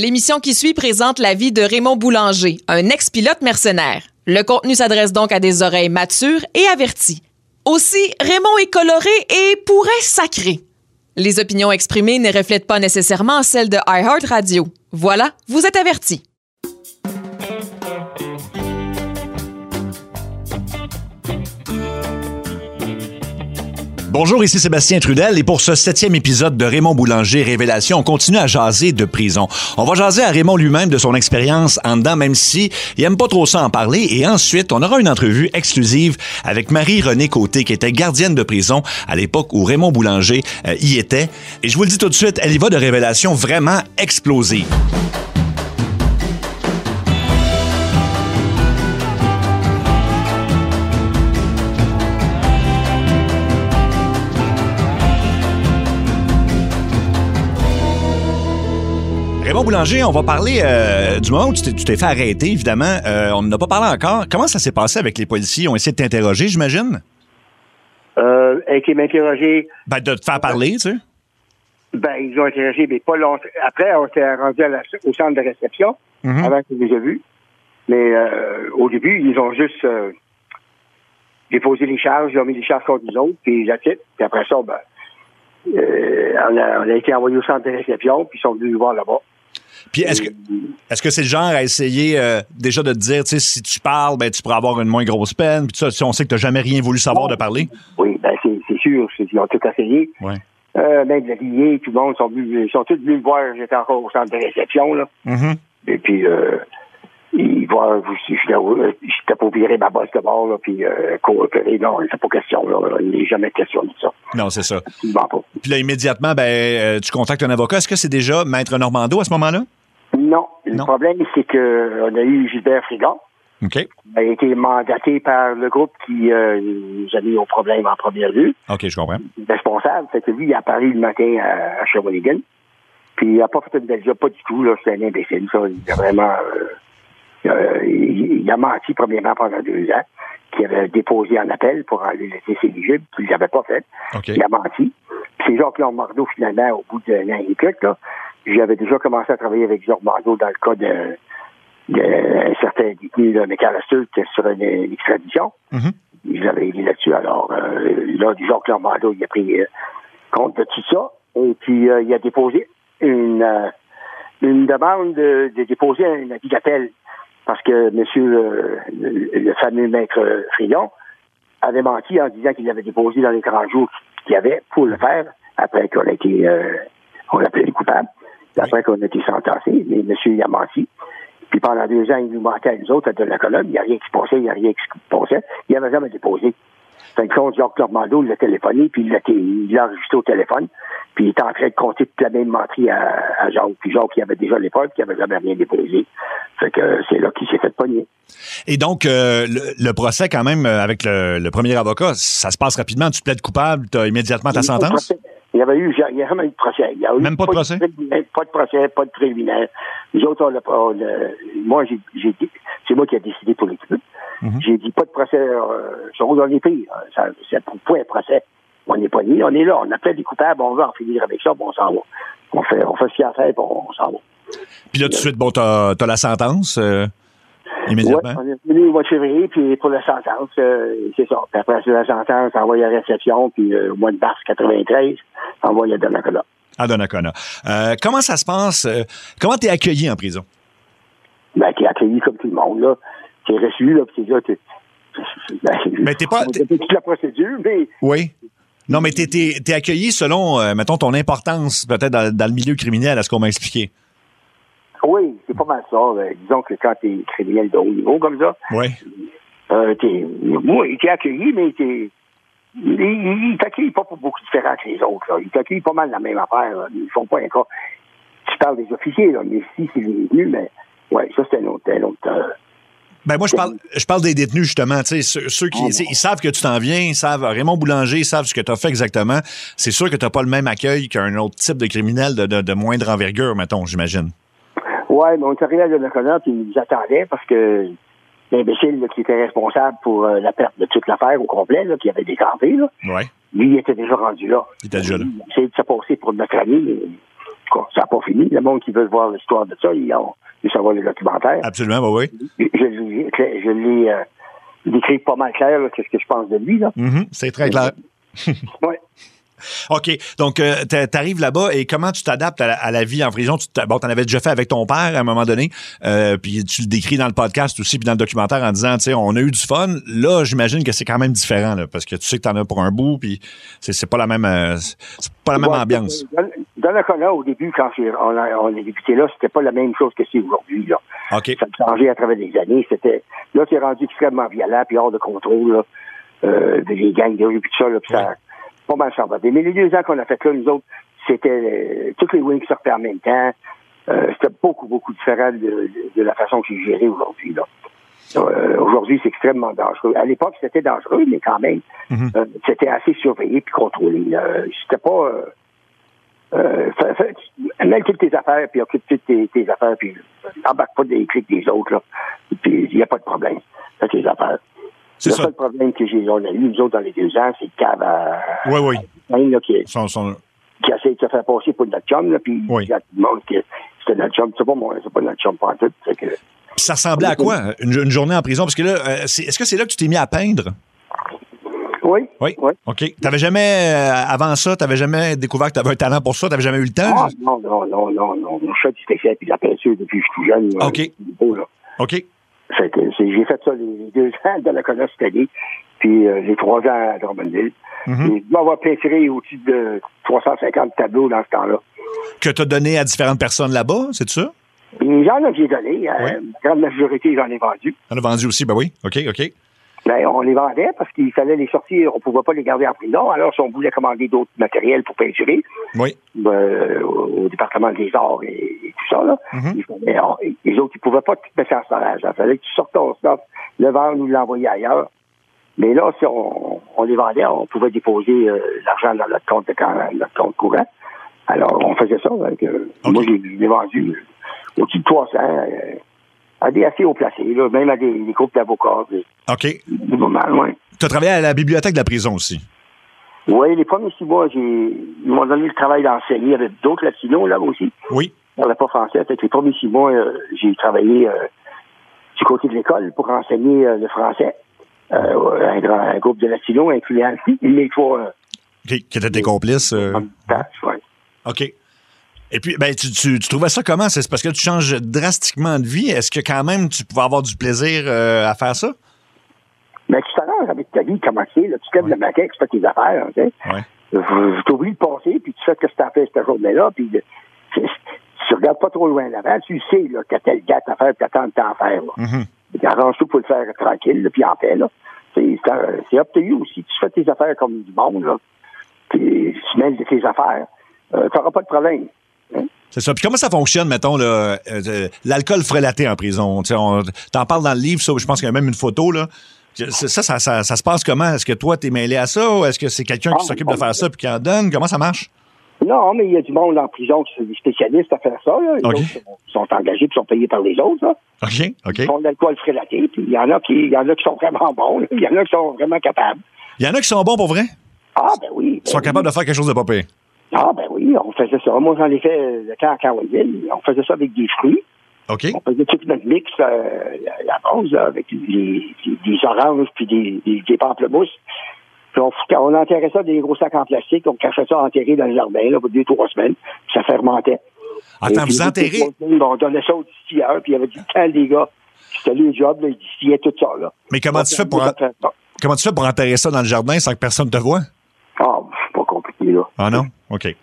L'émission qui suit présente la vie de Raymond Boulanger, un ex-pilote mercenaire. Le contenu s'adresse donc à des oreilles matures et averties. Aussi, Raymond est coloré et pourrait sacrer. Les opinions exprimées ne reflètent pas nécessairement celles de iHeartRadio. Voilà, vous êtes avertis. Bonjour, ici Sébastien Trudel et pour ce septième épisode de Raymond Boulanger Révélation, on continue à jaser de prison. On va jaser à Raymond lui-même de son expérience en dedans, même si il aime pas trop ça en parler. Et ensuite, on aura une entrevue exclusive avec Marie-Renée Côté, qui était gardienne de prison à l'époque où Raymond Boulanger euh, y était. Et je vous le dis tout de suite, elle y va de révélations vraiment explosives. Raymond Boulanger, on va parler euh, du moment où tu t'es- fait arrêter, évidemment. Euh, on n'en a pas parlé encore. Comment ça s'est passé avec les policiers? Ils ont essayé de t'interroger, j'imagine? Euh, qui m'interrogeait, Ben, de te faire parler, tu sais. ben, ils ont interrogé, mais pas longtemps. Après, on s'est rendu à la- au centre de réception, Mhm. avant qu'ils les aient vus. Mais euh, au début, ils ont juste euh, déposé les charges, ils ont mis les charges contre nous autres, puis la Puis après ça, ben, euh, on, a, on a été envoyé au centre de réception, puis ils sont venus nous voir là-bas. Puis est-ce que est-ce que c'est le genre à essayer euh, déjà de te dire, tu sais, si tu parles, ben tu pourras avoir une moins grosse peine, puis ça, si on sait que tu jamais rien voulu savoir de parler? Oui, ben c'est sûr, ils ont tout essayé. Ouais. Euh, lié, tout le monde sont venus, sont tous venus me voir, j'étais encore au centre de réception, là. Mhm. Et puis, euh, ils voient si je j'étais pour virer ma bosse de bord, là, puis euh, coopérer. Non, c'est pas question, là. Il n'est jamais question de ça. Non, c'est ça. Absolument pas. Puis là, immédiatement, ben, euh, tu contactes un avocat. Est-ce que c'est déjà Maître Normando à ce moment-là? Non. Le Non. problème, c'est que on a eu Gilbert Frigon. OK. Il a été mandaté par le groupe qui euh, nous a mis au problème en première vue. OK, je comprends. Responsable. Fait que lui, il a apparu le matin à, à Shawinigan. Puis il a pas fait une belle job, pas du tout. C'est un imbécile. Ça, il a vraiment... euh, euh, il, il a menti premièrement pendant deux ans, qu'il avait déposé en appel pour aller laisser éligible, puis il l'avait pas fait. Il a menti. C'est Jacques Mardeau, finalement, au bout d'un an et quelques, là, j'avais déjà commencé à travailler avec Jacques Mardeau dans le cas de, de certain détenu, là, McAllister, qui était sur une, une extradition. Mhm. Je l'avais aidé là-dessus. Alors, euh, là, Jacques Mardeau, il a pris euh, compte de tout ça. Et puis, euh, il a déposé une, euh, une demande de, de déposer un avis d'appel parce que monsieur le, le fameux maître Frion avait menti en disant qu'il avait déposé dans les grands jours qu'il y avait pour le faire après qu'on a été euh, on plaidé coupable après qu'on a été sentencé mais monsieur il a menti. Puis pendant deux ans il nous mentait à nous autres à de la colonne. Il n'y a rien qui se passait il n'y a rien qui se passait. Il n'avait jamais déposé fait que compte, Jacques Normando l'a téléphoné, puis il l'a il enregistré au téléphone, puis il était en train de compter toute la même menterie à, à Jacques. Puis Jacques, il avait déjà l'époque, il avait jamais rien déposé. Fait que c'est là qu'il s'est fait pogner. Et donc, euh, le, le procès, quand même, euh, avec le, le premier avocat, ça se passe rapidement. Tu plaides coupable, tu as immédiatement ta Il a sentence? Il y avait eu, il y a jamais eu de procès. Il y a eu Même pas de procès? Pas de procès, pas de préliminaire. Nous autres, on l'a pas, on l'a- moi, j'ai, c'est moi qui ai décidé pour l'équipe. Mhm. J'ai dit pas de procès, euh, sur dans les pays. Ça, c'est pour point un procès. On n'est pas ni, on est là, on appelle des coupables, on va en finir avec ça, puis on s'en va. On fait, on fait ce qu'il y a à faire, puis on s'en va. Puis là, tout de suite, bon, t'as as la sentence euh, immédiatement? on est venu au mois de février, puis pour la sentence, euh, c'est ça. Puis après, c'est la sentence, on envoie à la réception, puis euh, au mois de mars 93, on envoie à Donnacona. À Donnacona. Comment ça se passe? comment t'es accueilli en prison? Ben, t'es accueilli comme tout le monde, là. T'es reçu, là, puis c'est là, t'es... Ben, Mais t'es pas- fait toute la procédure, mais... Oui. Non, mais t'es es, accueilli selon, euh, mettons, ton importance, peut-être dans, dans le milieu criminel, à ce qu'on m'a expliqué. Oui, c'est pas mal ça. Euh, disons que quand t'es criminel de haut niveau comme ça, Oui. euh, t'es... Moi, t'es accueilli, mais t'es... Il, il, il t'accueille pas pour beaucoup différent que les autres, là. Il t'accueille pas mal la même affaire, là. Ils font pas un cas... Tu parles des officiers, là, mais si c'est les venus, mais... Ouais, ça, c'est un autre... Un autre euh, Ben moi, je parle, je parle des détenus, justement. Tu sais, ceux, ceux qui sais, ils savent que tu t'en viens, ils savent, Raymond Boulanger, ils savent ce que tu as fait exactement. C'est sûr que tu n'as pas le même accueil qu'un autre type de criminel de, de, de moindre envergure, mettons, j'imagine. Ouais, mais on est arrivé à Donnacona, puis ils nous attendaient parce que l'imbécile qui était responsable pour euh, la perte de toute l'affaire au complet, là, qui avait décampé, là, Ouais. lui, il était déjà rendu là. Il était déjà là. Il essayait de se passer pour notre ami, tout cas, ça n'a pas fini. Le monde qui veut voir l'histoire de ça, ils ont ils savoir les documentaires. Absolument, bah oui. Je l'ai, je l'ai euh, décrit pas mal clair, qu'est-ce que je pense de lui, là. Mhm, c'est très clair. Ouais. OK. Donc, euh, t'a- t'arrives là-bas et comment tu t'adaptes à, la- à la vie en prison? Tu bon, t'en avais déjà fait avec ton père à un moment donné, euh, puis tu le décris dans le podcast aussi, puis dans le documentaire en disant, tu sais, on a eu du fun. Là, j'imagine que c'est quand même différent, là, parce que tu sais que t'en as pour un bout, puis c'est pas la même, euh, c'est pas la même Ouais, ambiance. Dans, le cas-là, au début, quand on a, on a débuté là, c'était pas la même chose que c'est aujourd'hui, là. OK. Ça a changé à travers les années. C'était, là, c'est rendu extrêmement violent, puis hors de contrôle, là. Euh, les gangs de rue, puis tout ça, là, puis ça a pas mal chambardé. Mais les deux ans qu'on a fait là, nous autres, c'était euh, toutes les wings sortaient en même temps. Euh, c'était beaucoup, beaucoup différent de, de- de la façon que j'ai géré aujourd'hui, là. Euh, aujourd'hui, c'est extrêmement dangereux. À l'époque, c'était dangereux, mais quand même, Mhm. euh, c'était assez surveillé puis contrôlé. C'était pas... Euh, fais- fais- mets toutes tes affaires, puis occupe toutes tes, tes affaires, puis embarque pas des clics des autres, là. Puis il n'y a pas de problème. Fais tes affaires. C'est Le ça. seul problème que j'ai, on a eu, nous autres, dans les deux ans, c'est cave à... Oui, oui. là, qui, Son- son- qui essaie de se faire passer pour notre chum, là, puis Oui. il y a tout le monde que c'était notre chum. C'est pas moi, c'est pas notre chum pas tout. Fait que, Puis ça ressemblait à quoi, une, une journée en prison? Parce que là, euh, est-ce que c'est là que tu t'es mis à peindre? Oui. Oui. Oui. OK. T'avais jamais, euh, avant ça, t'avais jamais découvert que t'avais un talent pour ça? T'avais jamais eu le temps? Ah, non, non, non, non, non. Je fais du spécial puis de la peinture depuis que je suis tout jeune. là. OK. Beau, là. OK. J'ai fait ça les deux ans de la cette année, puis euh, les trois ans à Drummondville. Mhm. Et Je dois avoir peinturé au-dessus de 350 tableaux dans ce temps-là. Que t'as donné à différentes personnes là-bas, c'est ça? Et j'en ai j'ai donné. euh, Oui. La grande majorité, j'en ai vendu. T'en as vendu aussi, ben oui. OK, OK. Ben, on les vendait parce qu'il fallait les sortir. On pouvait pas les garder en prison. Alors, si on voulait commander d'autres matériels pour peinturer, Oui. ben, au, département des arts et, et tout ça, là, Mhm. il fallait- on- les autres, ils pouvaient pas tout mettre en storage. Il fallait que tu sortes ton stock, le vendre ou l'envoyer ailleurs. Mais là, si on, on les vendait, on pouvait déposer euh, l'argent dans notre compte, de, notre compte courant. Alors, on faisait ça. euh. Moi, je l'ai- vendu euh, au-dessus de 300 euh, à des assez haut placés, là, même à des, des groupes d'avocats. Des, OK. des moments, ouais. T'as travaillé à la bibliothèque de la prison aussi? Oui, les premiers six mois, ils m'ont donné le travail d'enseigner. Avait d'autres latinos là aussi. Oui. Je parlais pas français. Fait que les premiers six mois, euh, j'ai travaillé euh, du côté de l'école pour enseigner euh, le français. Euh, un, grand, un groupe de latinos, incluant les trois. Qui étaient tes complices. ouais. OK. Et puis, ben, tu, tu, tu trouvais ça comment? C'est parce que tu changes drastiquement de vie. Est-ce que quand même tu pouvais avoir du plaisir euh, à faire ça? Mais tu t'arranges avec ta vie, comment c'est, là, tu te lèves Ouais. le matin, tu fais tes affaires, tu sais. Ouais. Je t'oublie de passer, puis tu fais ce que tu as fait cette journée-là, puis le- tu regardes pas trop loin l'avant, tu sais là, que t'as telle date à faire, puis t'attends de t'en faire. Là. Arrange tout pour le faire tranquille, là, puis en paix. Là. C'est, you aussi. Tu fais tes affaires comme du monde, là, puis tu mêles de tes affaires, euh, t'auras pas de problème. C'est ça. Puis comment ça fonctionne, mettons, euh, euh, l'alcool frelaté en prison? T'en parles dans le livre, ça, je pense qu'il y a même une photo, là. Ça, ça, ça, ça- ça se passe comment? Est-ce que toi, t'es mêlé à ça ou est-ce que c'est quelqu'un qui Ah, s'occupe de faire ça puis qui en donne? Comment ça marche? Non, mais il y a du monde en prison qui sont des spécialistes à faire ça. Là. Les OK. autres sont, sont engagés puis sont payés par les autres. Là. OK, OK. Ils font de l'alcool frélaté, puis il y en a qui y en a qui sont vraiment bons, il y en a qui sont vraiment capables. Il y en a qui sont bons pour vrai? Ah ben oui. Ils sont capables de faire quelque chose de pas pire. Ah ben oui, on faisait ça. Moi j'en ai fait le camp à Carwellville. On faisait ça avec des fruits. OK? On faisait tout notre mix euh, la, là, avec des, oranges puis des, des, des pamplemousses. Puis on, enterrait ça dans des gros sacs en plastique, on cachait ça enterré dans le jardin là, pour deux, trois semaines, puis ça fermentait. Attends, puis, vous enterrez? On donnait ça au distilleur, puis il y avait du temps des gars. C'était le job, là, ils distillaient tout ça. Là. Mais comment tu fais pour, en- comment tu fais pour enterrer ça dans le jardin sans que personne te voit? Ah, Ah non? OK.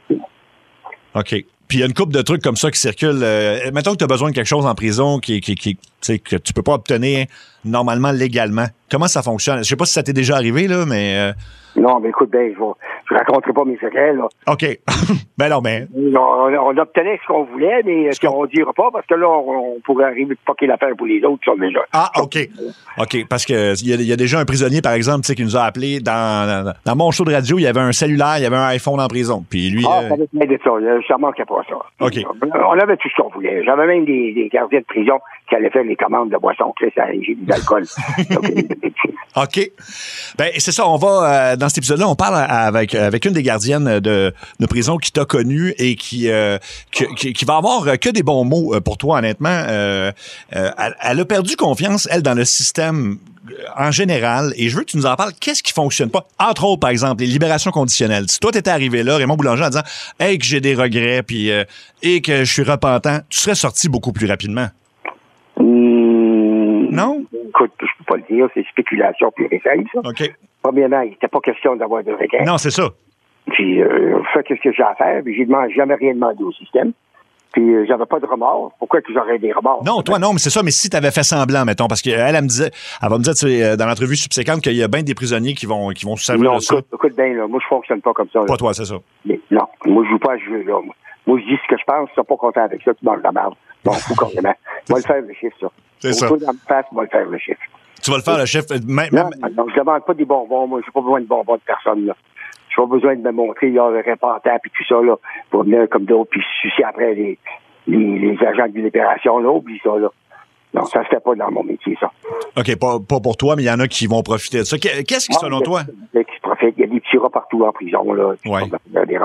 OK. Puis il y a une couple de trucs comme ça qui circulent. Euh, mettons que tu as besoin de quelque chose en prison qui, qui, que tu peux pas obtenir normalement légalement. Comment ça fonctionne? Je sais pas si ça t'est déjà arrivé, là, mais... euh, Non, mais écoute, ben, je, vais- je raconterai pas mes secrets, là. OK. ben non, mais... On, on obtenait ce qu'on voulait, mais ce qu'on dira pas, parce que là, on, on pourrait arriver de poquer l'affaire pour les autres sont déjà. Ah, OK. OK, parce que il y, a- y a déjà un prisonnier, par exemple, tu sais, qui nous a appelé dans, dans, dans mon show de radio, il y avait un cellulaire, il y avait un iPhone en prison. Puis lui... Ah, euh, ça de ça. Ça manquait pas ça. OK. On avait tout ce qu'on voulait. J'avais même des, des gardiens de prison qui allaient faire les commandes de boissons, Chris, à j'ai du alcool. Donc, OK. Ben, c'est ça, on va, euh, dans cet épisode-là, on parle avec avec une des gardiennes de, de prison qui t'a connu et qui, euh, qui, qui, va avoir que des bons mots pour toi, honnêtement. Euh, elle, elle, a perdu confiance, elle, dans le système en général, et je veux que tu nous en parles, qu'est-ce qui fonctionne pas? Entre autres, par exemple, les libérations conditionnelles. Si toi, t'étais arrivé là, Raymond Boulanger, en disant « Hey, que j'ai des regrets, puis euh, et que je suis repentant », tu serais sorti beaucoup plus rapidement. Non? Écoute, je peux pas le dire, c'est spéculation et simple, ça. OK. Premièrement, il n'était pas question d'avoir de regrets. Non, c'est ça. Puis, euh, fait qu'est-ce que j'ai à faire, puis j'ai jamais rien demandé au système. Puis euh, j'avais pas de remords. Pourquoi que j'aurais des remords? Non, toi non, mais c'est ça. Mais si tu avais fait semblant, mettons, parce qu'elle, elle, me disait, elle va me dire tu sais, euh, dans l'entrevue subséquente qu'il y a bien des prisonniers qui vont, qui vont se servir non, de ça. Écoute, écoute bien, là, moi je fonctionne pas comme ça. Là. Pas toi, c'est ça. Mais, non, moi je joue pas à ce jeu-là. Moi, je dis ce que je pense, si pas content avec ça, tu manges la merde. Bon, fou carrément. Moi, le faire le chiffre, ça. C'est ça. Dans me face, moi, le faire le chiffre. Tu vas le faire, le chiffre. Même, non, non, je demande pas des bonbons. Moi, j'ai pas besoin de bonbons de personne, là. J'ai pas besoin de me montrer, a le repentant, puis tout ça, là, pour venir comme d'autres, puis sucer après les, les, les, agents de libération, là, oublie ça, là. Non, ça se fait pas dans mon métier, ça. OK, pas, pas pour toi, mais il y en a qui vont profiter de ça. Qu'est-ce qui, ah, selon toi? Il y, a des petits rats partout en prison, là. Ouais. Des.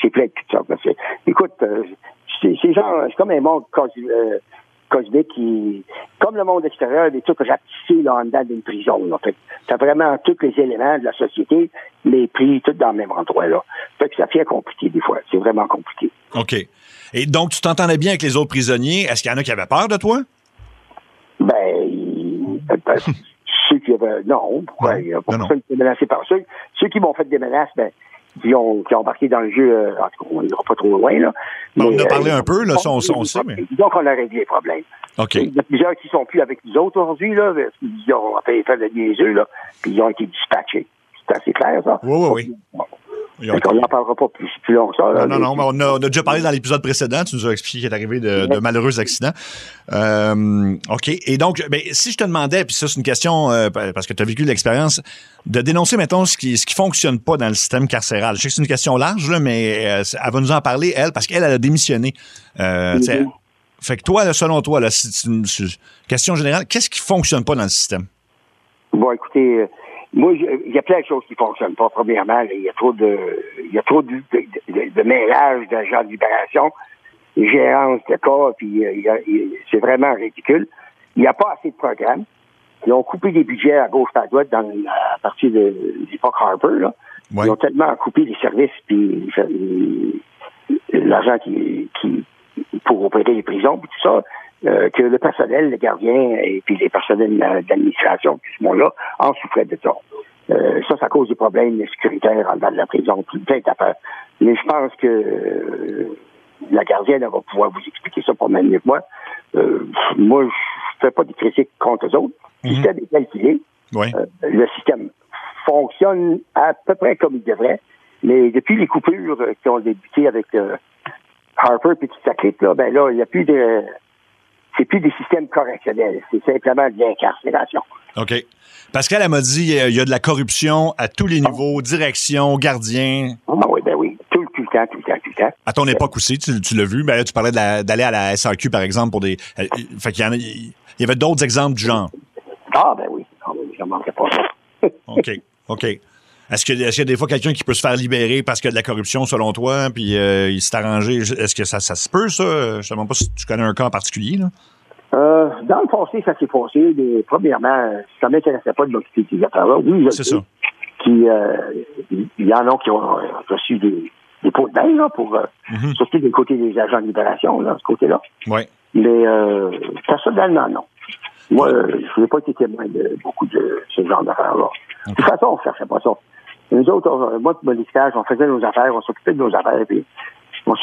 C'est plein de tout ça. Écoute, euh, c'est genre, c'est comme un monde euh, cosmique qui, comme le monde extérieur, des trucs rapetissés là, en dedans d'une prison. Là. Fait t'as vraiment tous les éléments de la société, mais pris tous dans le même endroit. Là. Fait que ça fait compliqué des fois. C'est vraiment compliqué. OK. Et donc, tu t'entendais bien avec les autres prisonniers. Est-ce qu'il y en a qui avaient peur de toi? Ben, ceux qui avaient. Non, pourquoi? Non, a pas non, menacé par ceux. Ceux qui m'ont fait des menaces, ben, qui ont, qui ont embarqué dans le jeu, euh, en tout cas, on n'ira pas trop loin, là. Ben, on Mais, en a parlé euh, un peu, là, ça, on, sait, mais. Donc, on a réglé les problèmes. OK. Il y a plusieurs qui sont plus avec nous autres aujourd'hui, là, parce qu'ils ont fait faire de niaiseux, là, puis ils ont été dispatchés. C'est assez clair, ça? Oui, oui, oui. Bon. Qu'on n'en parlera pas plus, plus long ça. là. Non, non, non, mais on a, on a déjà parlé dans l'épisode précédent. Tu nous as expliqué qu'il est arrivé de, de malheureux accidents. Euh, OK. Et donc, ben, si je te demandais, puis ça, c'est une question, euh, parce que tu as vécu l'expérience, de dénoncer, mettons, ce qui ce qui fonctionne pas dans le système carcéral. Je sais que c'est une question large, là, mais euh, elle va nous en parler, elle, parce qu'elle, elle a démissionné. Euh, Mhm. Fait que toi, là, selon toi, là, c'est une question générale, qu'est-ce qui fonctionne pas dans le système? Bon, écoutez, moi, il y a plein de choses qui fonctionnent pas. Premièrement, il y a trop de, il y a trop de, de, de, de mêlage d'agents de libération, gérance de cas, puis euh, c'est vraiment ridicule. Il n'y a pas assez de programmes. Ils ont coupé des budgets à gauche et à droite dans, à partir de l'époque Harper, là. Ouais. Ils ont tellement coupé les services puis les- l'argent qui, qui pour opérer les prisons puis tout ça, euh, que le personnel, les gardiens et puis les personnels d'administration qui sont là en souffraient de ça. Euh, ça, ça cause des problèmes sécuritaires en dedans de la prison, puis plein d'affaires. Mais je pense que euh, la gardienne elle va pouvoir vous expliquer ça pas mal mieux que moi. Euh, moi, je fais pas de critiques contre eux autres. Le Mhm. système est. Oui. Euh, le système fonctionne à peu près comme il devrait, mais depuis les coupures qui ont débuté avec Harper et toute sa clique, là, ben là, il n'y a plus de. C'est plus des systèmes correctionnels, c'est simplement de l'incarcération. OK. Qu'elle elle m'a dit euh, il y a de la corruption à tous les niveaux, direction, gardien. Ah oui, ben oui, tout, tout le temps, tout le temps, tout le temps. À ton époque aussi, tu, tu l'as vu. Ben là, tu parlais d'aller à la SAQ, par exemple, pour des. euh, fait qu'il y en a. Il y avait d'autres exemples du genre. Ah ben oui, ah, oui je ne manquerai pas ça. OK. OK. Est-ce qu'il y a des fois quelqu'un qui peut se faire libérer parce qu'il y a de la corruption, selon toi, puis euh, il s'est arrangé? Est-ce que ça, ça se peut, ça? Je ne sais pas si tu connais un cas en particulier, là. Euh, dans le passé, ça s'est passé. Mais, premièrement, ça ne m'intéressait pas de m'occuper de ces affaires-là. Oui, je ça. Euh, il y en a qui ont reçu des, des pots de bain, là, pour, euh, Mhm. surtout du côté des agents de libération, là, ce côté-là. Oui. Mais euh, personnellement, non. Moi, je n'ai pas été témoin de beaucoup de ce genre d'affaires-là. De toute façon, on ne cherchait pas ça. Nous autres, on- moi, mon on faisait nos affaires, on s'occupait de nos affaires, puis on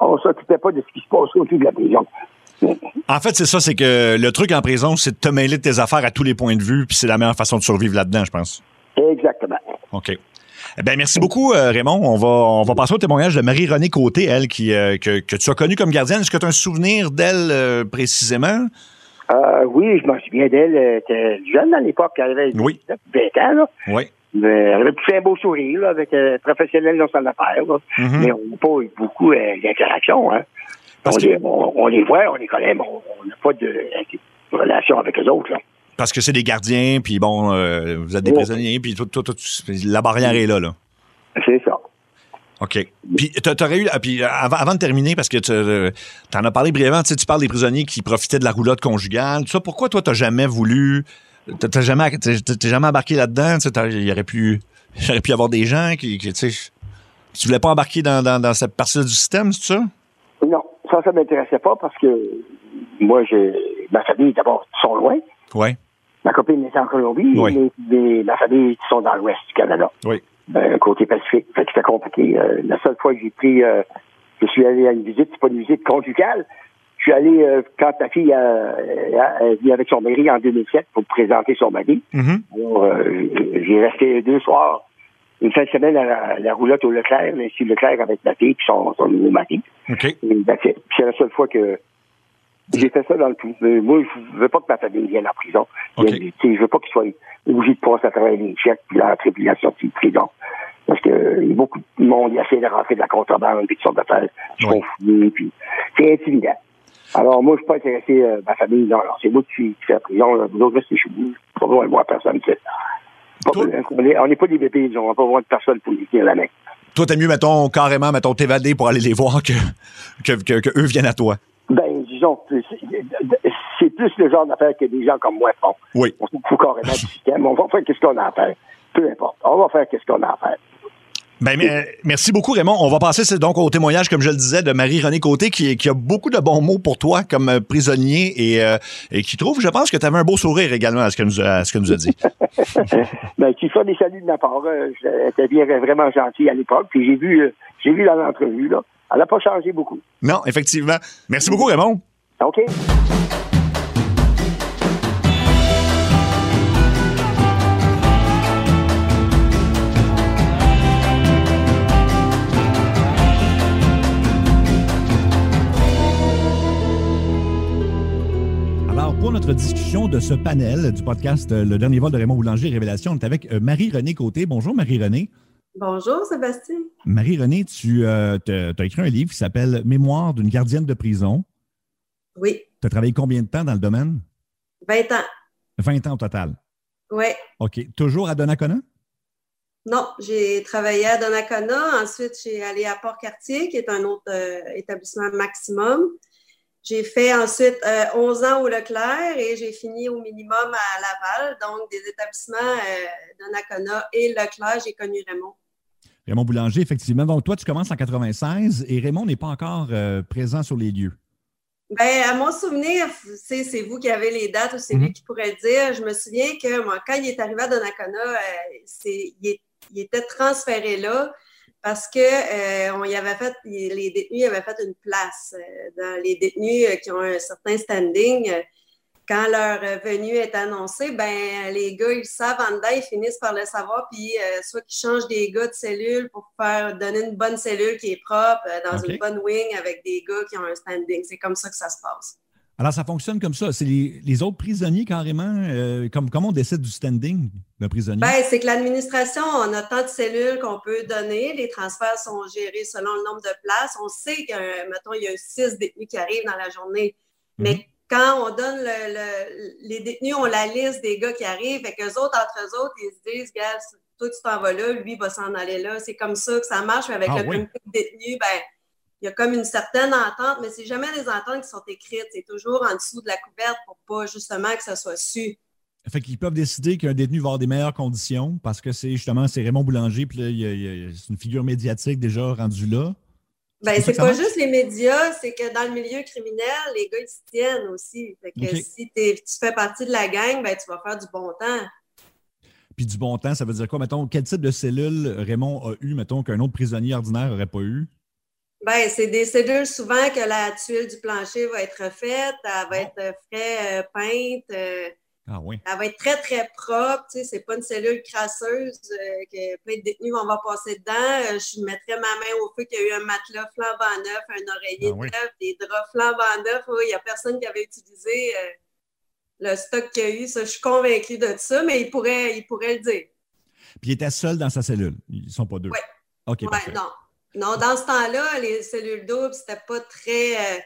on s'occupait pas de ce qui se passe autour de la prison. En fait, c'est ça, c'est que le truc en prison, c'est de te mêler de tes affaires à tous les points de vue, puis c'est la meilleure façon de survivre là-dedans, je pense. Exactement. OK. Bien, merci beaucoup, euh, Raymond. On va, on va passer au témoignage de Marie-Renée Côté, elle, qui, euh, que, que tu as connue comme gardienne. Est-ce que tu as un souvenir d'elle euh, précisément? Oui, je m'en souviens d'elle. Elle était jeune à l'époque. Elle avait Oui. 20 ans, là. Oui. Mais elle avait fait un beau sourire, là, avec euh, professionnel dans son affaire, là. Mhm. Mais on n'a pas eu beaucoup euh, d'interaction, hein. On, que- les, on, on les voit, on les connaît, mais on n'a pas de, de relation avec eux autres, là. Parce que c'est des gardiens, puis bon, euh, vous êtes des prisonniers, puis tout, tout, tout, la barrière est là, là. C'est ça. OK. Puis, t'aurais eu, puis avant, avant, de terminer, parce que tu euh, en as parlé brièvement, tu parles des prisonniers qui profitaient de la roulotte conjugale, tout ça. Pourquoi toi, t'as jamais voulu, t'as jamais, t'es jamais embarqué là-dedans? Il y aurait pu, il aurait pu y avoir des gens qui, qui tu sais, tu voulais pas embarquer dans, dans, dans cette partie du système, c'est ça? Non, ça, ça m'intéressait pas parce que moi, j'ai, ma famille, d'abord, sont loin. Oui. Ma copine est en Colombie, oui. mais, ma famille sont dans l'ouest du Canada. Oui. Euh, côté Pacifique. Fait que c'était compliqué. Euh, la seule fois que j'ai pris, euh, je suis allé à une visite, c'est pas une visite conjugale. Je suis allé euh, quand ta fille a, venu avec son mari en 2007 pour présenter son mari. Alors, j'ai resté deux soirs, une fin de semaine à la, roulotte au Leclerc, l'Institut Leclerc avec ma fille puis son, son nouveau mari. Okay. c'est la seule fois que j'ai fait ça dans le tout. Mais moi, je veux pas que ma famille vienne en prison. Okay. Je veux pas qu'ils soient obligés de passer à travers les chèques, puis l'entrée, puis la sortie de prison. Parce que beaucoup de monde essaie de rentrer de la contrebande, puis de sortes d'affaires. Fouillés, puis c'est intimidant. Alors, moi, je suis pas intéressé, euh, ma famille, non, alors c'est moi qui, fais la prison, là. vous autres, restez chez vous. Pas besoin de voir personne. Pas, on n'est pas des bébés, on n'a pas besoin de personne pour les tenir la main. Toi, t'es mieux, mettons, carrément, mettons, t'évader pour aller les voir que, que, que, que eux viennent à toi. Ben, disons, c'est plus le genre d'affaires que des gens comme moi font. Oui. On se fout carrément du système. On va faire qu'est-ce qu'on a à faire. Peu importe. On va faire qu'est-ce qu'on a à faire. Ben, merci beaucoup, Raymond. On va passer donc au témoignage, comme je le disais, de Marie-Renée Côté, qui, qui, a beaucoup de bons mots pour toi comme euh, prisonnier et, euh, et qui trouve, je pense, que tu avais un beau sourire également à ce que nous a, à ce que nous a dit. ben, qui fait des saluts de ma part. J'étais bien vraiment gentil à l'époque. Puis j'ai vu, euh, j'ai vu dans l'entrevue, là. Elle n'a pas changé beaucoup. Non, effectivement. Merci beaucoup, Raymond. OK. Notre discussion de ce panel du podcast Le dernier vol de Raymond Boulanger Révélation, on est avec Marie-Renée Côté. Bonjour, Marie-Renée. Bonjour, Sébastien. Marie-Renée, tu euh, as écrit un livre qui s'appelle Mémoire d'une gardienne de prison. Oui. Tu as travaillé combien de temps dans le domaine? 20 ans. 20 ans au total. Oui. OK. Toujours à Donnacona? Non, j'ai travaillé à Donnacona. Ensuite, j'ai allé à Port-Cartier, qui est un autre euh, établissement maximum. J'ai fait ensuite euh, 11 ans au Leclerc et j'ai fini au minimum à Laval. Donc, des établissements euh, Donnacona et Leclerc, j'ai connu Raymond. Raymond Boulanger, effectivement. Donc, toi, tu commences en 96 et Raymond n'est pas encore euh, présent sur les lieux. Bien, à mon souvenir, c'est vous qui avez les dates ou c'est Mhm. lui qui pourrait le dire. Je me souviens que moi, quand il est arrivé à Donnacona, euh, c'est- il, est- il était transféré là parce que euh, on y avait fait, les détenus avaient fait une place. euh, dans les détenus euh, qui ont un certain standing, quand leur venue est annoncée, ben les gars, ils savent en dedans, ils finissent par le savoir, puis euh, soit qu'ils changent des gars de cellule pour faire donner une bonne cellule qui est propre, euh, dans une bonne wing avec des gars qui ont un standing. C'est comme ça que ça se passe. Alors, ça fonctionne comme ça. C'est les, les autres prisonniers, carrément. euh, comme, comment on décide du standing d'un prisonnier? Ben, c'est que l'administration, on a tant de cellules qu'on peut donner. Les transferts sont gérés selon le nombre de places. On sait que, mettons, il y a six détenus qui arrivent dans la journée. Mais quand on donne le, le- les détenus, on la liste des gars qui arrivent, et qu'eux autres, entre eux autres, ils se disent, gars, toi, tu t'en vas là, lui, il va s'en aller là. C'est comme ça que ça marche. Avec Ah le oui. comité de détenus, ben, il y a comme une certaine entente, mais c'est jamais des ententes qui sont écrites. C'est toujours en dessous de la couverte pour pas justement que ça soit su. Fait qu'ils peuvent décider qu'un détenu va avoir des meilleures conditions parce que c'est justement c'est Raymond Boulanger, puis là, c'est une figure médiatique déjà rendue là. Ben, c'est pas juste les médias, c'est que dans le milieu criminel, les gars, ils se tiennent aussi. Fait que si tu fais partie de la gang, ben, tu vas faire du bon temps. Puis du bon temps, ça veut dire quoi? Mettons, quel type de cellule Raymond a eu, mettons, qu'un autre prisonnier ordinaire n'aurait pas eu? Ben, c'est des cellules souvent que la tuile du plancher va être refaite, elle va être frais euh, peinte, euh, Ah oui. elle va être très, très propre. Tu sais, c'est pas une cellule crasseuse euh, que plein de détenus vont passer dedans. Euh, je mettrais ma main au feu qu'il y a eu un matelas flambant neuf, un oreiller Ah oui. neuf, des draps flambant neufs. Oui, il n'y a personne qui avait utilisé euh, le stock qu'il y a eu. Ça, je suis convaincue de ça, mais il pourrait, il pourrait le dire. Puis il était seul dans sa cellule. Ils sont pas deux. Ouais. OK, Ouais, parfait. non. Non, dans ce temps-là, les cellules doubles, c'était pas très. euh,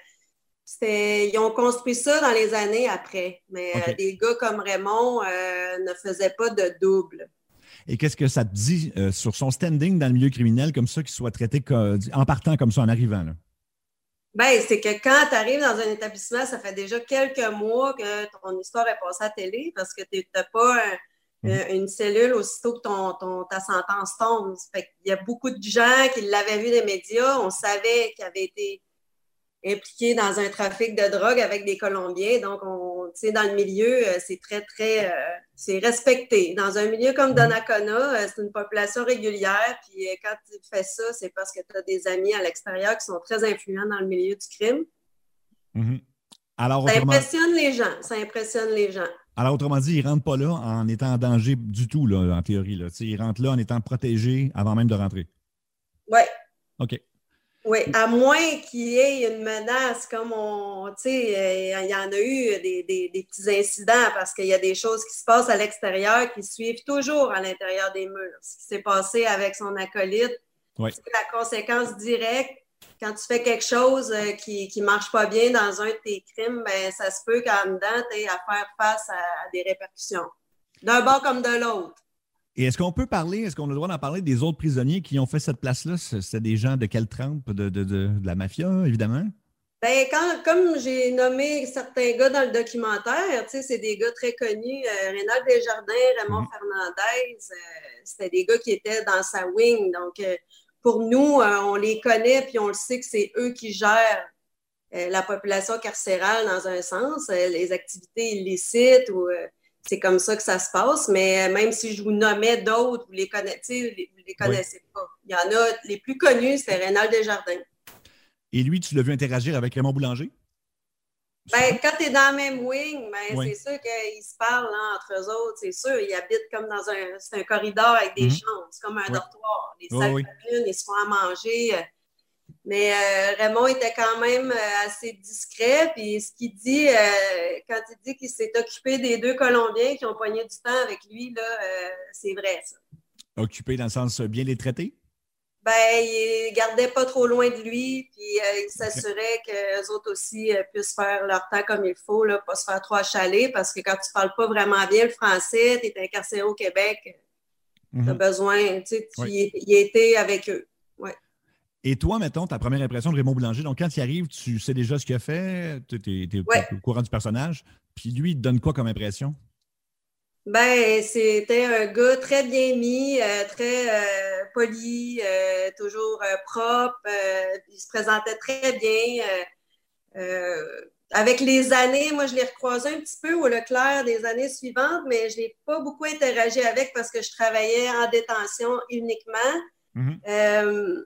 c'était- ils ont construit ça dans les années après. Mais euh, des gars comme Raymond euh, ne faisaient pas de double. Et qu'est-ce que ça te dit sur son standing dans le milieu criminel comme ça, qu'il soit traité en partant comme ça, en arrivant? Là? Ben, c'est que quand tu arrives dans un établissement, ça fait déjà quelques mois que ton histoire est passée à télé parce que tu n'as pas mhm. Euh, une cellule aussitôt que ton, ta sentence tombe. Fait Il y a beaucoup de gens qui l'avaient vu des médias. On savait qu'il avait été impliqué dans un trafic de drogue avec des Colombiens. Donc, on, dans le milieu, euh, c'est très, très, euh, c'est respecté. Dans un milieu comme mhm. Donnacona, c'est une population régulière. Puis quand tu fais ça, c'est parce que tu as des amis à l'extérieur qui sont très influents dans le milieu du crime. Mhm. Alors, ça impressionne les gens. Ça impressionne les gens. Alors, autrement dit, ils ne rentrent pas là en étant en danger du tout, là, en théorie. Là. Ils rentrent là en étant protégés avant même de rentrer. Oui. OK. Oui, à moins qu'il y ait une menace, comme on, tu sais, euh, il y en a eu des, petits incidents parce qu'il y a des choses qui se passent à l'extérieur qui suivent toujours à l'intérieur des murs. Ce qui s'est passé avec son acolyte, c'est la conséquence directe. Quand tu fais quelque chose euh, qui ne marche pas bien dans un de tes crimes, ben, ça se peut qu'en dedans, tu aies à faire face à des répercussions. D'un bord comme de l'autre. Et est-ce qu'on peut parler, est-ce qu'on a le droit d'en parler des autres prisonniers qui ont fait cette place-là? C'était des gens de quelle trempe? De, de, de, la mafia, évidemment? Ben, quand, comme j'ai nommé certains gars dans le documentaire, c'est des gars très connus. Euh, Rénal Desjardins, Raymond mhm. Fernandez, euh, c'était des gars qui étaient dans sa wing. Donc, euh, pour nous, on les connaît puis on le sait que c'est eux qui gèrent la population carcérale dans un sens, les activités illicites ou c'est comme ça que ça se passe. Mais même si je vous nommais d'autres, vous les connaissez, vous les connaissez pas. Il y en a, les plus connus, c'est Rénal Desjardins. Et lui, tu l'as vu interagir avec Raymond Boulanger? Ben, quand tu es dans la même wing, ben, c'est sûr qu'ils se parlent entre eux autres, c'est sûr. Ils habitent comme dans un, un corridor avec des mhm. chambres. C'est comme un dortoir. Les salles communes, ils se font à manger. Mais euh, Raymond était quand même euh, assez discret. Puis ce qu'il dit, euh, quand il dit qu'il s'est occupé des deux Colombiens qui ont poigné du temps avec lui, là, c'est vrai, ça. Occupé dans le sens bien les traiter? Ben, il gardait pas trop loin de lui, puis il s'assurait que autres aussi puissent faire leur temps comme il faut, là, pas se faire trop achaler, parce que quand tu parles pas vraiment bien le français, tu es incarcéré au Québec, tu as mhm. besoin, tu sais, il, était avec eux. Ouais. Et toi, mettons, ta première impression de Raymond Boulanger, donc quand il arrive, tu sais déjà ce qu'il a fait, tu es, au courant du personnage, puis lui, il te donne quoi comme impression? Ben, c'était un gars très bien mis, euh, très euh, poli, euh, toujours propre. il se présentait très bien. avec les années, moi, je l'ai recroisé un petit peu au Leclerc des années suivantes, mais je n'ai pas beaucoup interagi avec parce que je travaillais en détention uniquement. Mm-hmm